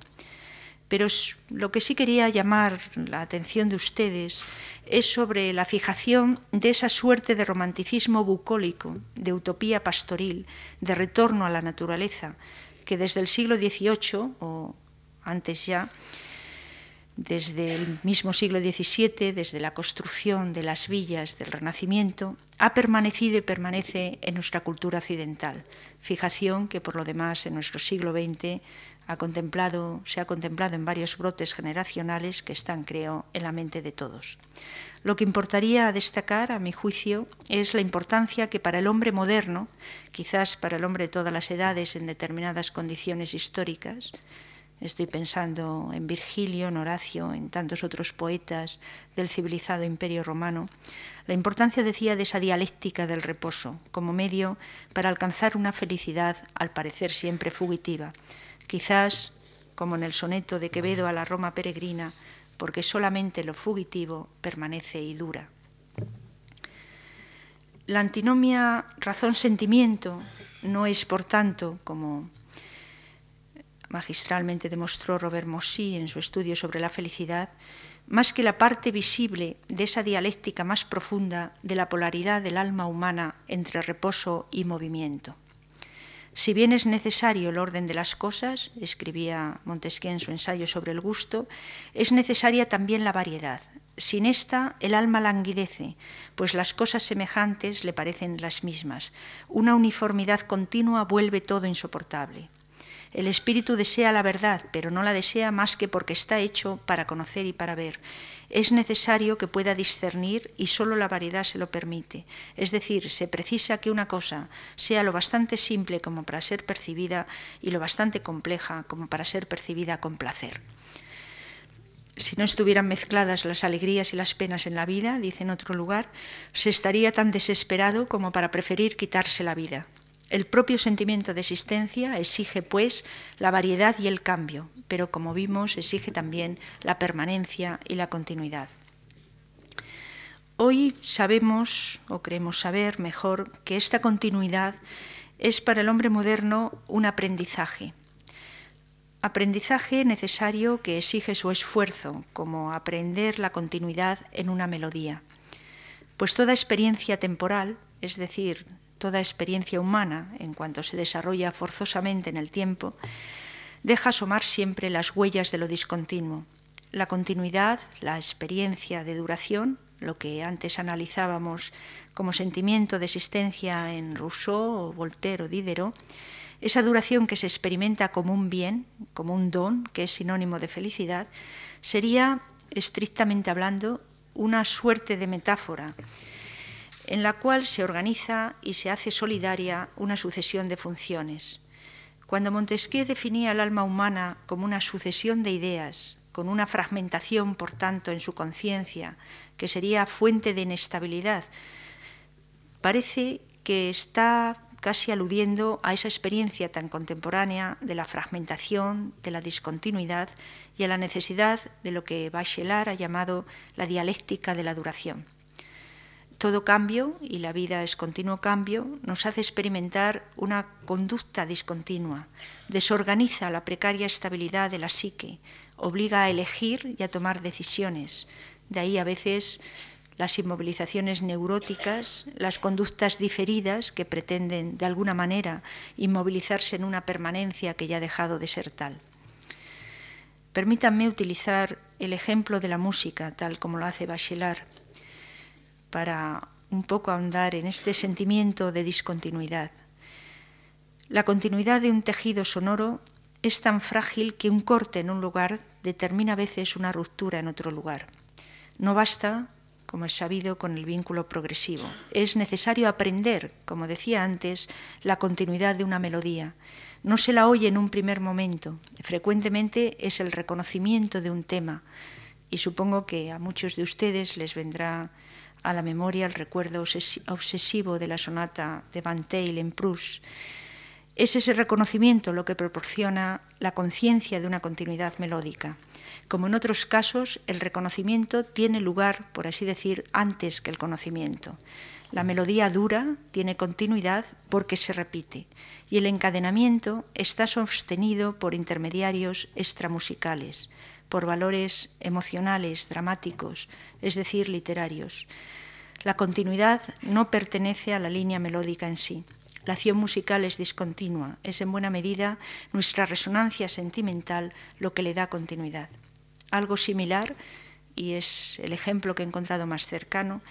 B: Pero lo que sí quería llamar la atención de ustedes es sobre la fijación de esa suerte de romanticismo bucólico, de utopía pastoril, de retorno a la naturaleza, que desde el siglo XVIII o antes ya, desde el mismo siglo XVII, desde la construcción de las villas del Renacimiento, ha permanecido y permanece en nuestra cultura occidental, fijación que por lo demás en nuestro siglo XX ha contemplado, se ha contemplado en varios brotes generacionales que están, creo, en la mente de todos. Lo que importaría destacar, a mi juicio, es la importancia que para el hombre moderno, quizás para el hombre de todas las edades en determinadas condiciones históricas, Estoy pensando en Virgilio, en Horacio, en tantos otros poetas del civilizado imperio romano. La importancia, decía, de esa dialéctica del reposo como medio para alcanzar una felicidad, al parecer siempre fugitiva. Quizás, como en el soneto de Quevedo a la Roma peregrina, porque solamente lo fugitivo permanece y dura. La antinomia razón-sentimiento no es, por tanto, como magistralmente demostró Robert Mossy en su estudio sobre la felicidad, más que la parte visible de esa dialéctica más profunda de la polaridad del alma humana entre reposo y movimiento. Si bien es necesario el orden de las cosas, escribía Montesquieu en su ensayo sobre el gusto, es necesaria también la variedad. Sin esta, el alma languidece, pues las cosas semejantes le parecen las mismas. Una uniformidad continua vuelve todo insoportable. El espíritu desea la verdad, pero no la desea más que porque está hecho para conocer y para ver. Es necesario que pueda discernir y solo la variedad se lo permite. Es decir, se precisa que una cosa sea lo bastante simple como para ser percibida y lo bastante compleja como para ser percibida con placer. Si no estuvieran mezcladas las alegrías y las penas en la vida, dice en otro lugar, se estaría tan desesperado como para preferir quitarse la vida. El propio sentimiento de existencia exige, pues, la variedad y el cambio, pero como vimos, exige también la permanencia y la continuidad. Hoy sabemos, o creemos saber mejor, que esta continuidad es para el hombre moderno un aprendizaje. Aprendizaje necesario que exige su esfuerzo, como aprender la continuidad en una melodía. Pues toda experiencia temporal, es decir, toda experiencia humana, en cuanto se desarrolla forzosamente en el tiempo, deja asomar siempre las huellas de lo discontinuo. La continuidad, la experiencia de duración, lo que antes analizábamos como sentimiento de existencia en Rousseau o Voltaire o Diderot, esa duración que se experimenta como un bien, como un don, que es sinónimo de felicidad, sería, estrictamente hablando, una suerte de metáfora en la cual se organiza y se hace solidaria una sucesión de funciones. Cuando Montesquieu definía el alma humana como una sucesión de ideas, con una fragmentación, por tanto, en su conciencia, que sería fuente de inestabilidad, parece que está casi aludiendo a esa experiencia tan contemporánea de la fragmentación, de la discontinuidad y a la necesidad de lo que Bachelard ha llamado la dialéctica de la duración. Todo cambio, y la vida es continuo cambio, nos hace experimentar una conducta discontinua, desorganiza la precaria estabilidad de la psique, obliga a elegir y a tomar decisiones. De ahí a veces las inmovilizaciones neuróticas, las conductas diferidas que pretenden de alguna manera inmovilizarse en una permanencia que ya ha dejado de ser tal. Permítanme utilizar el ejemplo de la música, tal como lo hace Bachelard, para un poco ahondar en este sentimiento de discontinuidad. La continuidad de un tejido sonoro es tan frágil que un corte en un lugar determina a veces una ruptura en otro lugar. No basta como es sabido, con el vínculo progresivo. Es necesario aprender, como decía antes, la continuidad de una melodía. No se la oye en un primer momento, frecuentemente es el reconocimiento de un tema y supongo que a muchos de ustedes les vendrá a la memoria el recuerdo obsesivo de la sonata de Van Til en Proust. Es ese reconocimiento lo que proporciona la conciencia de una continuidad melódica. Como en otros casos, el reconocimiento tiene lugar, por así decir, antes que el conocimiento. La melodía dura, tiene continuidad porque se repite, y el encadenamiento está sostenido por intermediarios extramusicales, por valores emocionales, dramáticos, es decir, literarios. La continuidad no pertenece a la línea melódica en sí. La acción musical es discontinua, es en buena medida nuestra resonancia sentimental lo que le da continuidad. Algo similar, y es el ejemplo que he encontrado más cercano,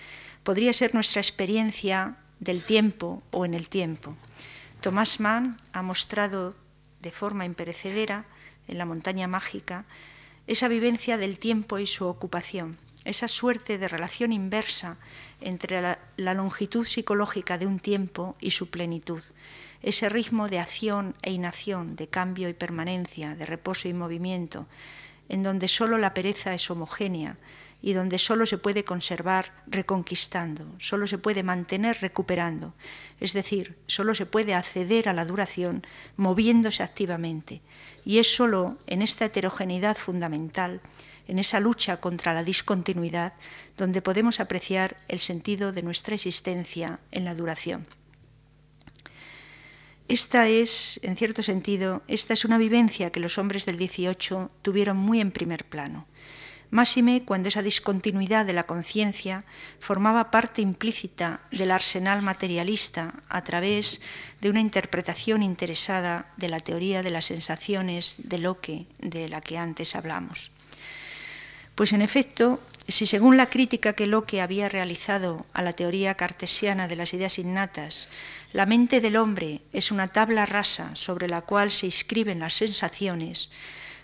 B: podría ser nuestra experiencia del tiempo o en el tiempo. Tomás Mann ha mostrado de forma imperecedera en la montaña mágica esa vivencia del tiempo y su ocupación, esa suerte de relación inversa entre la, longitud psicológica de un tiempo y su plenitud, ese ritmo de acción e inacción, de cambio y permanencia, de reposo y movimiento, en donde solo la pereza es homogénea y donde solo se puede conservar reconquistando, solo se puede mantener recuperando, es decir, solo se puede acceder a la duración moviéndose activamente. Y es solo en esta heterogeneidad fundamental, en esa lucha contra la discontinuidad, donde podemos apreciar el sentido de nuestra existencia en la duración. Esta es, en cierto sentido, esta es una vivencia que los hombres del 18 tuvieron muy en primer plano. Máxime cuando esa discontinuidad de la conciencia formaba parte implícita del arsenal materialista a través de una interpretación interesada de la teoría de las sensaciones de Locke, de la que antes hablamos. Pues en efecto, si según la crítica que Locke había realizado a la teoría cartesiana de las ideas innatas, la mente del hombre es una tabla rasa sobre la cual se inscriben las sensaciones,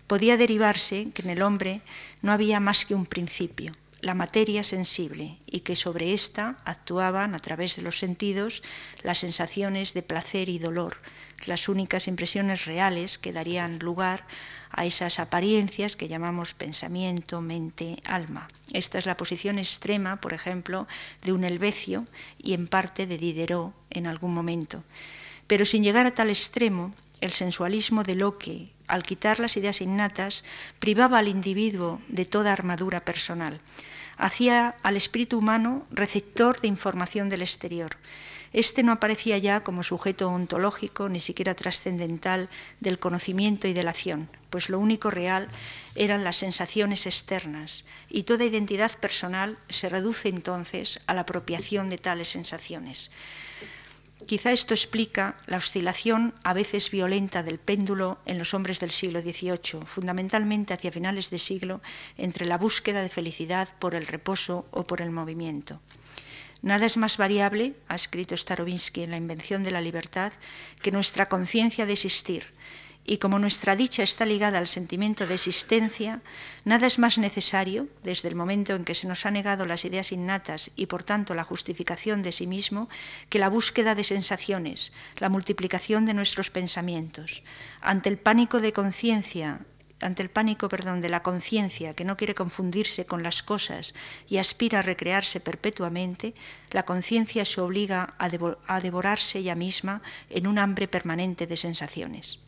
B: podía derivarse que en el hombre no había más que un principio, la materia sensible, y que sobre ésta actuaban a través de los sentidos las sensaciones de placer y dolor, las únicas impresiones reales que darían lugar a esas apariencias que llamamos pensamiento, mente, alma. Esta es la posición extrema, por ejemplo, de un Helvecio y en parte de Diderot en algún momento. Pero sin llegar a tal extremo, el sensualismo de Locke, al quitar las ideas innatas, privaba al individuo de toda armadura personal. hacía al espíritu humano receptor de información del exterior. Este no aparecía ya como sujeto ontológico, ni siquiera trascendental del conocimiento y de la acción, pues lo único real eran las sensaciones externas, y toda identidad personal se reduce entonces a la apropiación de tales sensaciones. Quizá esto explica la oscilación a veces violenta del péndulo en los hombres del siglo XVIII, fundamentalmente hacia finales de siglo, entre la búsqueda de felicidad por el reposo o por el movimiento. Nada es más variable, ha escrito Starobinsky en La invención de la libertad, que nuestra conciencia de existir, y como nuestra dicha está ligada al sentimiento de existencia, nada es más necesario, desde el momento en que se nos ha negado las ideas innatas y por tanto la justificación de sí mismo, que la búsqueda de sensaciones, la multiplicación de nuestros pensamientos. Ante el pánico de conciencia, ante el pánico, perdón, de la conciencia que no quiere confundirse con las cosas y aspira a recrearse perpetuamente, la conciencia se obliga a devorarse ella misma en un hambre permanente de sensaciones.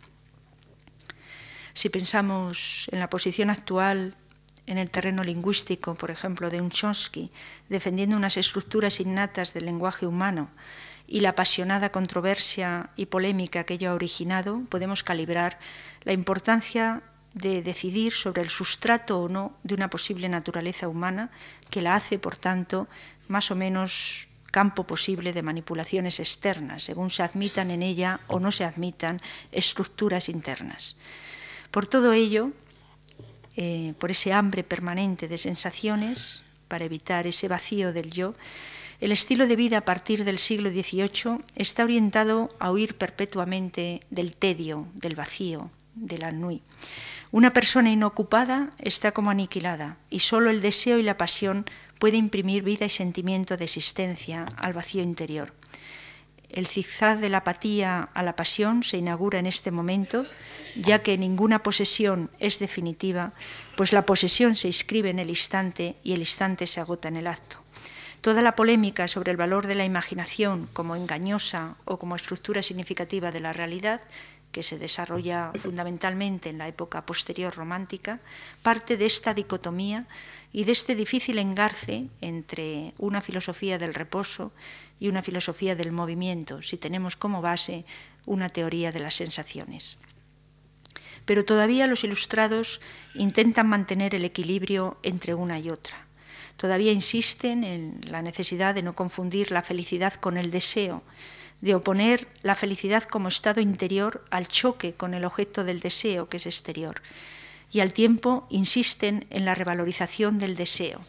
B: Si pensamos en la posición actual en el terreno lingüístico, por ejemplo, de un Chomsky, defendiendo unas estructuras innatas del lenguaje humano y la apasionada controversia y polémica que ello ha originado, podemos calibrar la importancia de decidir sobre el sustrato o no de una posible naturaleza humana que la hace, por tanto, más o menos campo posible de manipulaciones externas, según se admitan en ella o no se admitan estructuras internas. Por todo ello, eh, por ese hambre permanente de sensaciones, para evitar ese vacío del yo, el estilo de vida a partir del siglo XVIII está orientado a huir perpetuamente del tedio, del vacío, del ennui. Una persona inocupada está como aniquilada y solo el deseo y la pasión puede imprimir vida y sentimiento de existencia al vacío interior. El zigzag de la apatía a la pasión se inaugura en este momento ya que ninguna posesión es definitiva, pues la posesión se inscribe en el instante y el instante se agota en el acto. Toda la polémica sobre el valor de la imaginación como engañosa o como estructura significativa de la realidad, que se desarrolla fundamentalmente en la época posterior romántica, parte de esta dicotomía y de este difícil engarce entre una filosofía del reposo y una filosofía del movimiento, si tenemos como base una teoría de las sensaciones pero todavía los ilustrados intentan mantener el equilibrio entre una y otra. Todavía insisten en la necesidad de no confundir la felicidad con el deseo, de oponer la felicidad como estado interior al choque con el objeto del deseo, que es exterior. Y al tiempo insisten en la revalorización del deseo,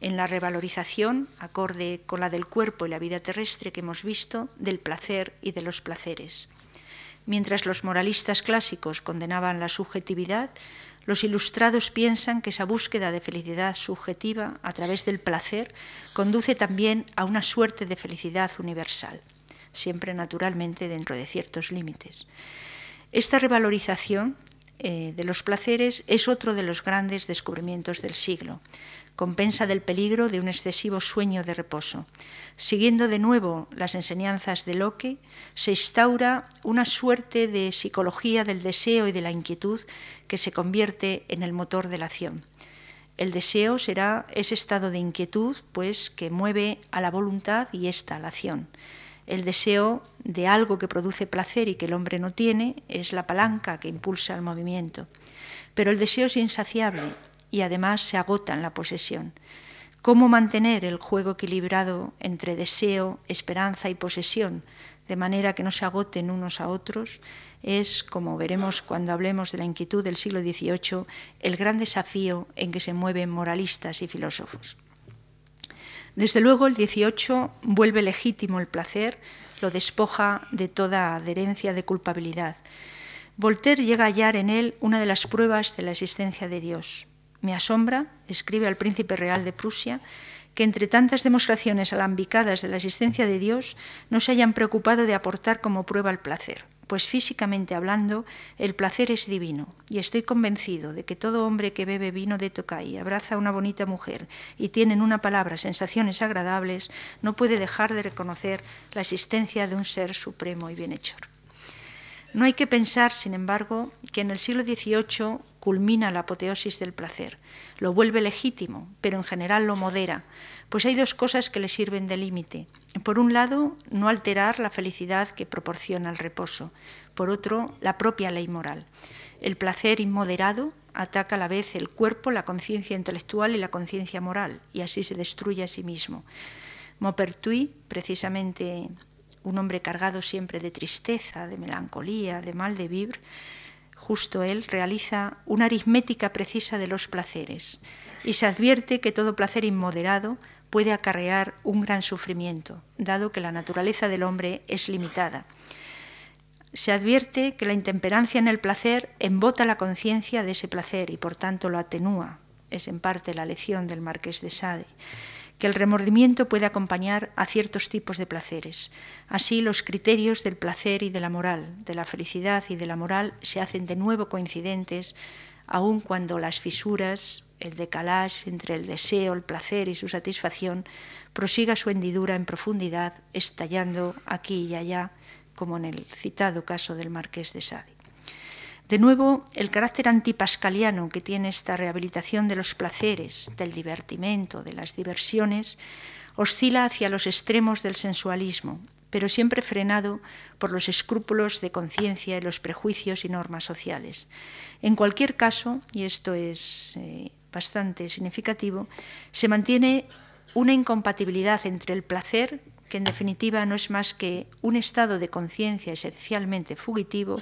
B: en la revalorización, acorde con la del cuerpo y la vida terrestre que hemos visto, del placer y de los placeres. Mientras los moralistas clásicos condenaban la subjetividad, los ilustrados piensan que esa búsqueda de felicidad subjetiva a través del placer conduce también a una suerte de felicidad universal, siempre naturalmente dentro de ciertos límites. Esta revalorización eh, de los placeres es otro de los grandes descubrimientos del siglo compensa del peligro de un excesivo sueño de reposo. Siguiendo de nuevo las enseñanzas de Locke, se instaura una suerte de psicología del deseo y de la inquietud que se convierte en el motor de la acción. El deseo será ese estado de inquietud, pues, que mueve a la voluntad y esta a la acción. El deseo de algo que produce placer y que el hombre no tiene es la palanca que impulsa el movimiento. Pero el deseo es insaciable y además se agota en la posesión. ¿Cómo mantener el juego equilibrado entre deseo, esperanza y posesión, de manera que no se agoten unos a otros? Es, como veremos cuando hablemos de la inquietud del siglo XVIII, el gran desafío en que se mueven moralistas y filósofos. Desde luego, el XVIII vuelve legítimo el placer, lo despoja de toda adherencia de culpabilidad. Voltaire llega a hallar en él una de las pruebas de la existencia de Dios. Me asombra, escribe al príncipe real de Prusia, que entre tantas demostraciones alambicadas de la existencia de Dios no se hayan preocupado de aportar como prueba el placer, pues físicamente hablando el placer es divino y estoy convencido de que todo hombre que bebe vino de Tokai, abraza a una bonita mujer y tiene en una palabra sensaciones agradables, no puede dejar de reconocer la existencia de un ser supremo y bienhechor. No hay que pensar, sin embargo, que en el siglo XVIII culmina la apoteosis del placer, lo vuelve legítimo, pero en general lo modera, pues hay dos cosas que le sirven de límite. Por un lado, no alterar la felicidad que proporciona el reposo. Por otro, la propia ley moral. El placer inmoderado ataca a la vez el cuerpo, la conciencia intelectual y la conciencia moral, y así se destruye a sí mismo. Maupertuis, precisamente un hombre cargado siempre de tristeza, de melancolía, de mal de vivir, justo él realiza una aritmética precisa de los placeres y se advierte que todo placer inmoderado puede acarrear un gran sufrimiento, dado que la naturaleza del hombre es limitada. Se advierte que la intemperancia en el placer embota la conciencia de ese placer y por tanto lo atenúa. Es en parte la lección del marqués de Sade que el remordimiento puede acompañar a ciertos tipos de placeres. Así los criterios del placer y de la moral, de la felicidad y de la moral se hacen de nuevo coincidentes, aun cuando las fisuras, el decalage entre el deseo, el placer y su satisfacción prosiga su hendidura en profundidad, estallando aquí y allá, como en el citado caso del marqués de Sade. De nuevo, el carácter antipascaliano que tiene esta rehabilitación de los placeres, del divertimento, de las diversiones, oscila hacia los extremos del sensualismo, pero siempre frenado por los escrúpulos de conciencia y los prejuicios y normas sociales. En cualquier caso, y esto es eh, bastante significativo, se mantiene una incompatibilidad entre el placer, que en definitiva no es más que un estado de conciencia esencialmente fugitivo,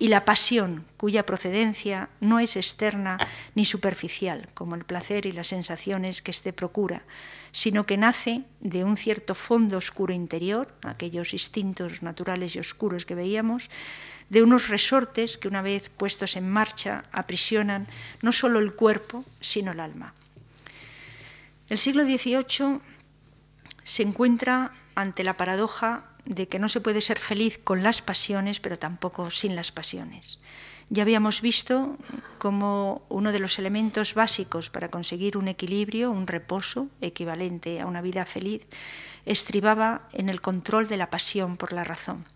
B: y la pasión, cuya procedencia no es externa ni superficial, como el placer y las sensaciones que éste procura, sino que nace de un cierto fondo oscuro interior, aquellos instintos naturales y oscuros que veíamos, de unos resortes que una vez puestos en marcha aprisionan no solo el cuerpo, sino el alma. El siglo XVIII se encuentra ante la paradoja de que no se puede ser feliz con las pasiones, pero tampoco sin las pasiones. Ya habíamos visto como uno de los elementos básicos para conseguir un equilibrio, un reposo equivalente a una vida feliz, estribaba en el control de la pasión por la razón.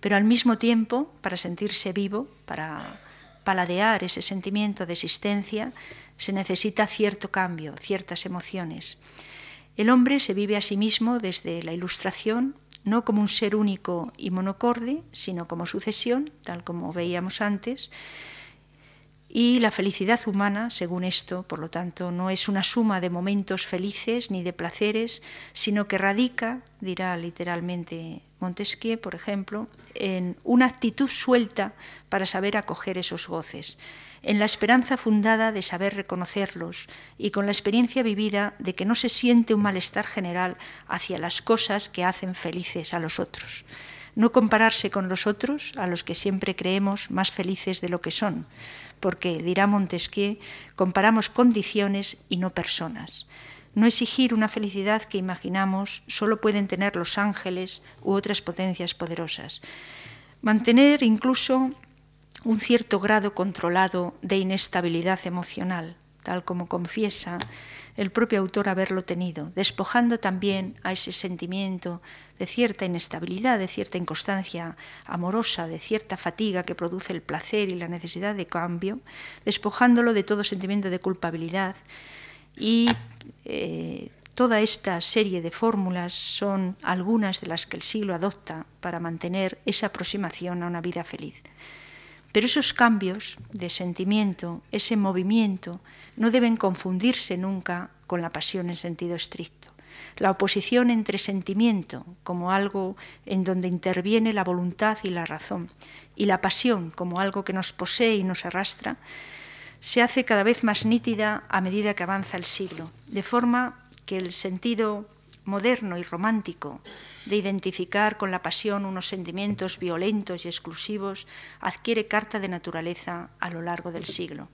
B: Pero al mismo tiempo, para sentirse vivo, para paladear ese sentimiento de existencia, se necesita cierto cambio, ciertas emociones. El hombre se vive a sí mismo desde la ilustración no como un ser único y monocorde, sino como sucesión, tal como veíamos antes. Y la felicidad humana, según esto, por lo tanto, no es una suma de momentos felices ni de placeres, sino que radica, dirá literalmente Montesquieu, por ejemplo, en una actitud suelta para saber acoger esos goces en la esperanza fundada de saber reconocerlos y con la experiencia vivida de que no se siente un malestar general hacia las cosas que hacen felices a los otros. No compararse con los otros, a los que siempre creemos más felices de lo que son, porque, dirá Montesquieu, comparamos condiciones y no personas. No exigir una felicidad que imaginamos solo pueden tener los ángeles u otras potencias poderosas. Mantener incluso un cierto grado controlado de inestabilidad emocional, tal como confiesa el propio autor haberlo tenido, despojando también a ese sentimiento de cierta inestabilidad, de cierta inconstancia amorosa, de cierta fatiga que produce el placer y la necesidad de cambio, despojándolo de todo sentimiento de culpabilidad. Y eh, toda esta serie de fórmulas son algunas de las que el siglo adopta para mantener esa aproximación a una vida feliz. Pero esos cambios de sentimiento, ese movimiento, no deben confundirse nunca con la pasión en sentido estricto. La oposición entre sentimiento, como algo en donde interviene la voluntad y la razón, y la pasión, como algo que nos posee y nos arrastra, se hace cada vez más nítida a medida que avanza el siglo, de forma que el sentido moderno y romántico de identificar con la pasión unos sentimientos violentos y exclusivos adquiere carta de naturaleza a lo largo del siglo.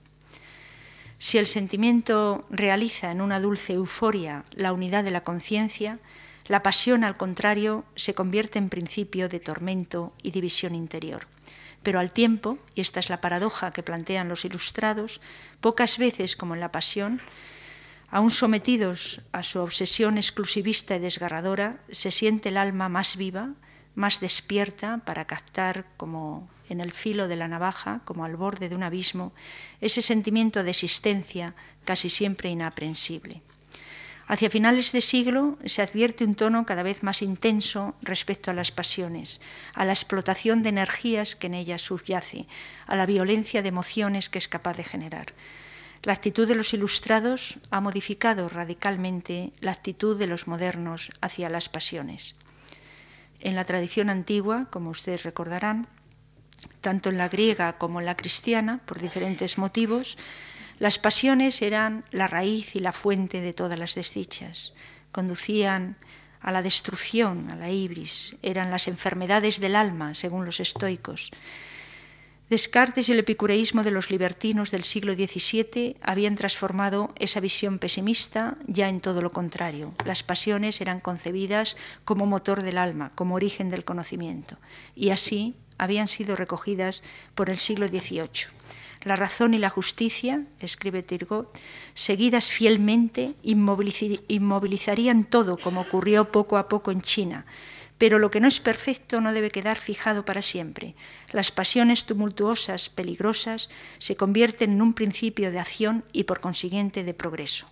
B: Si el sentimiento realiza en una dulce euforia la unidad de la conciencia, la pasión, al contrario, se convierte en principio de tormento y división interior. Pero al tiempo, y esta es la paradoja que plantean los ilustrados, pocas veces como en la pasión, Aún sometidos a su obsesión exclusivista y desgarradora, se siente el alma más viva, más despierta para captar como en el filo de la navaja, como al borde de un abismo, ese sentimiento de existencia casi siempre inaprensible. Hacia finales de siglo se advierte un tono cada vez más intenso respecto a las pasiones, a la explotación de energías que en ellas subyace, a la violencia de emociones que es capaz de generar. La actitud de los ilustrados ha modificado radicalmente la actitud de los modernos hacia las pasiones. En la tradición antigua, como ustedes recordarán, tanto en la griega como en la cristiana, por diferentes motivos, las pasiones eran la raíz y la fuente de todas las desdichas, conducían a la destrucción, a la ibris, eran las enfermedades del alma, según los estoicos. Descartes y el epicureísmo de los libertinos del siglo XVII habían transformado esa visión pesimista ya en todo lo contrario. Las pasiones eran concebidas como motor del alma, como origen del conocimiento, y así habían sido recogidas por el siglo XVIII. La razón y la justicia, escribe Turgot, seguidas fielmente, inmovilizarían todo, como ocurrió poco a poco en China. Pero lo que no es perfecto no debe quedar fijado para siempre. Las pasiones tumultuosas, peligrosas, se convierten en un principio de acción y por consiguiente de progreso.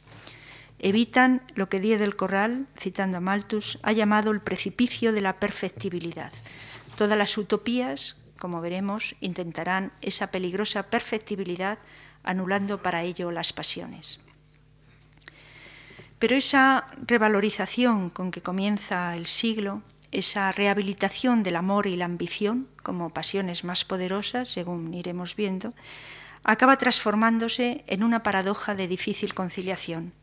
B: Evitan lo que Díez del Corral, citando a Malthus, ha llamado el precipicio de la perfectibilidad. Todas las utopías, como veremos, intentarán esa peligrosa perfectibilidad anulando para ello las pasiones. Pero esa revalorización con que comienza el siglo, esa rehabilitación del amor y la ambición como pasiones más poderosas, según iremos viendo, acaba transformándose en una paradoja de difícil conciliación.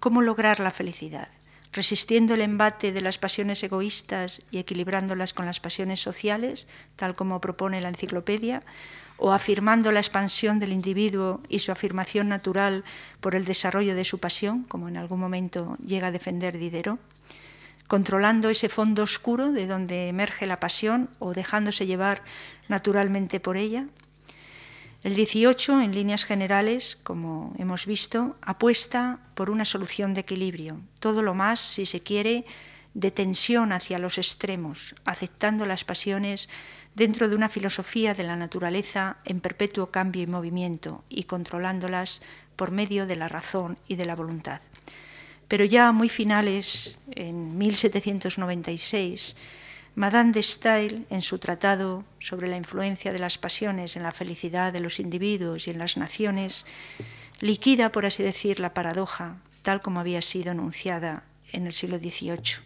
B: ¿Cómo lograr la felicidad? resistiendo el embate de las pasiones egoístas y equilibrándolas con las pasiones sociales, tal como propone la enciclopedia, o afirmando la expansión del individuo y su afirmación natural por el desarrollo de su pasión, como en algún momento llega a defender Diderot, controlando ese fondo oscuro de donde emerge la pasión o dejándose llevar naturalmente por ella, el 18, en líneas generales, como hemos visto, apuesta por una solución de equilibrio, todo lo más, si se quiere, de tensión hacia los extremos, aceptando las pasiones dentro de una filosofía de la naturaleza en perpetuo cambio y movimiento y controlándolas por medio de la razón y de la voluntad. Pero ya muy finales, en 1796, Madame de Staël, en su tratado sobre la influencia de las pasiones en la felicidad de los individuos y en las naciones, liquida, por así decir, la paradoja, tal como había sido anunciada en el siglo XVIII.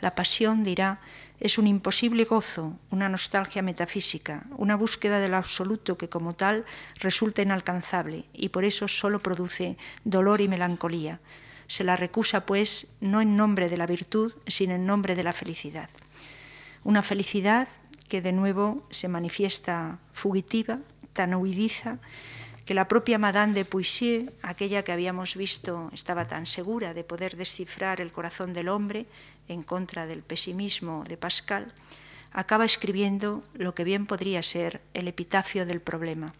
B: La pasión, dirá, es un imposible gozo, una nostalgia metafísica, una búsqueda de lo absoluto que como tal resulta inalcanzable y por eso solo produce dolor y melancolía. Se la recusa, pues, no en nombre de la virtud, sino en nombre de la felicidad. Una felicidad que de nuevo se manifiesta fugitiva, tan huidiza, que la propia Madame de Puisieux, aquella que habíamos visto, estaba tan segura de poder descifrar el corazón del hombre en contra del pesimismo de Pascal, acaba escribiendo lo que bien podría ser el epitafio del problema.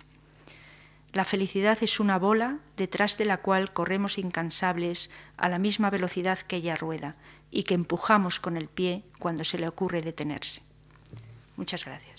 B: La felicidad es una bola detrás de la cual corremos incansables a la misma velocidad que ella rueda y que empujamos con el pie cuando se le ocurre detenerse. Muchas gracias.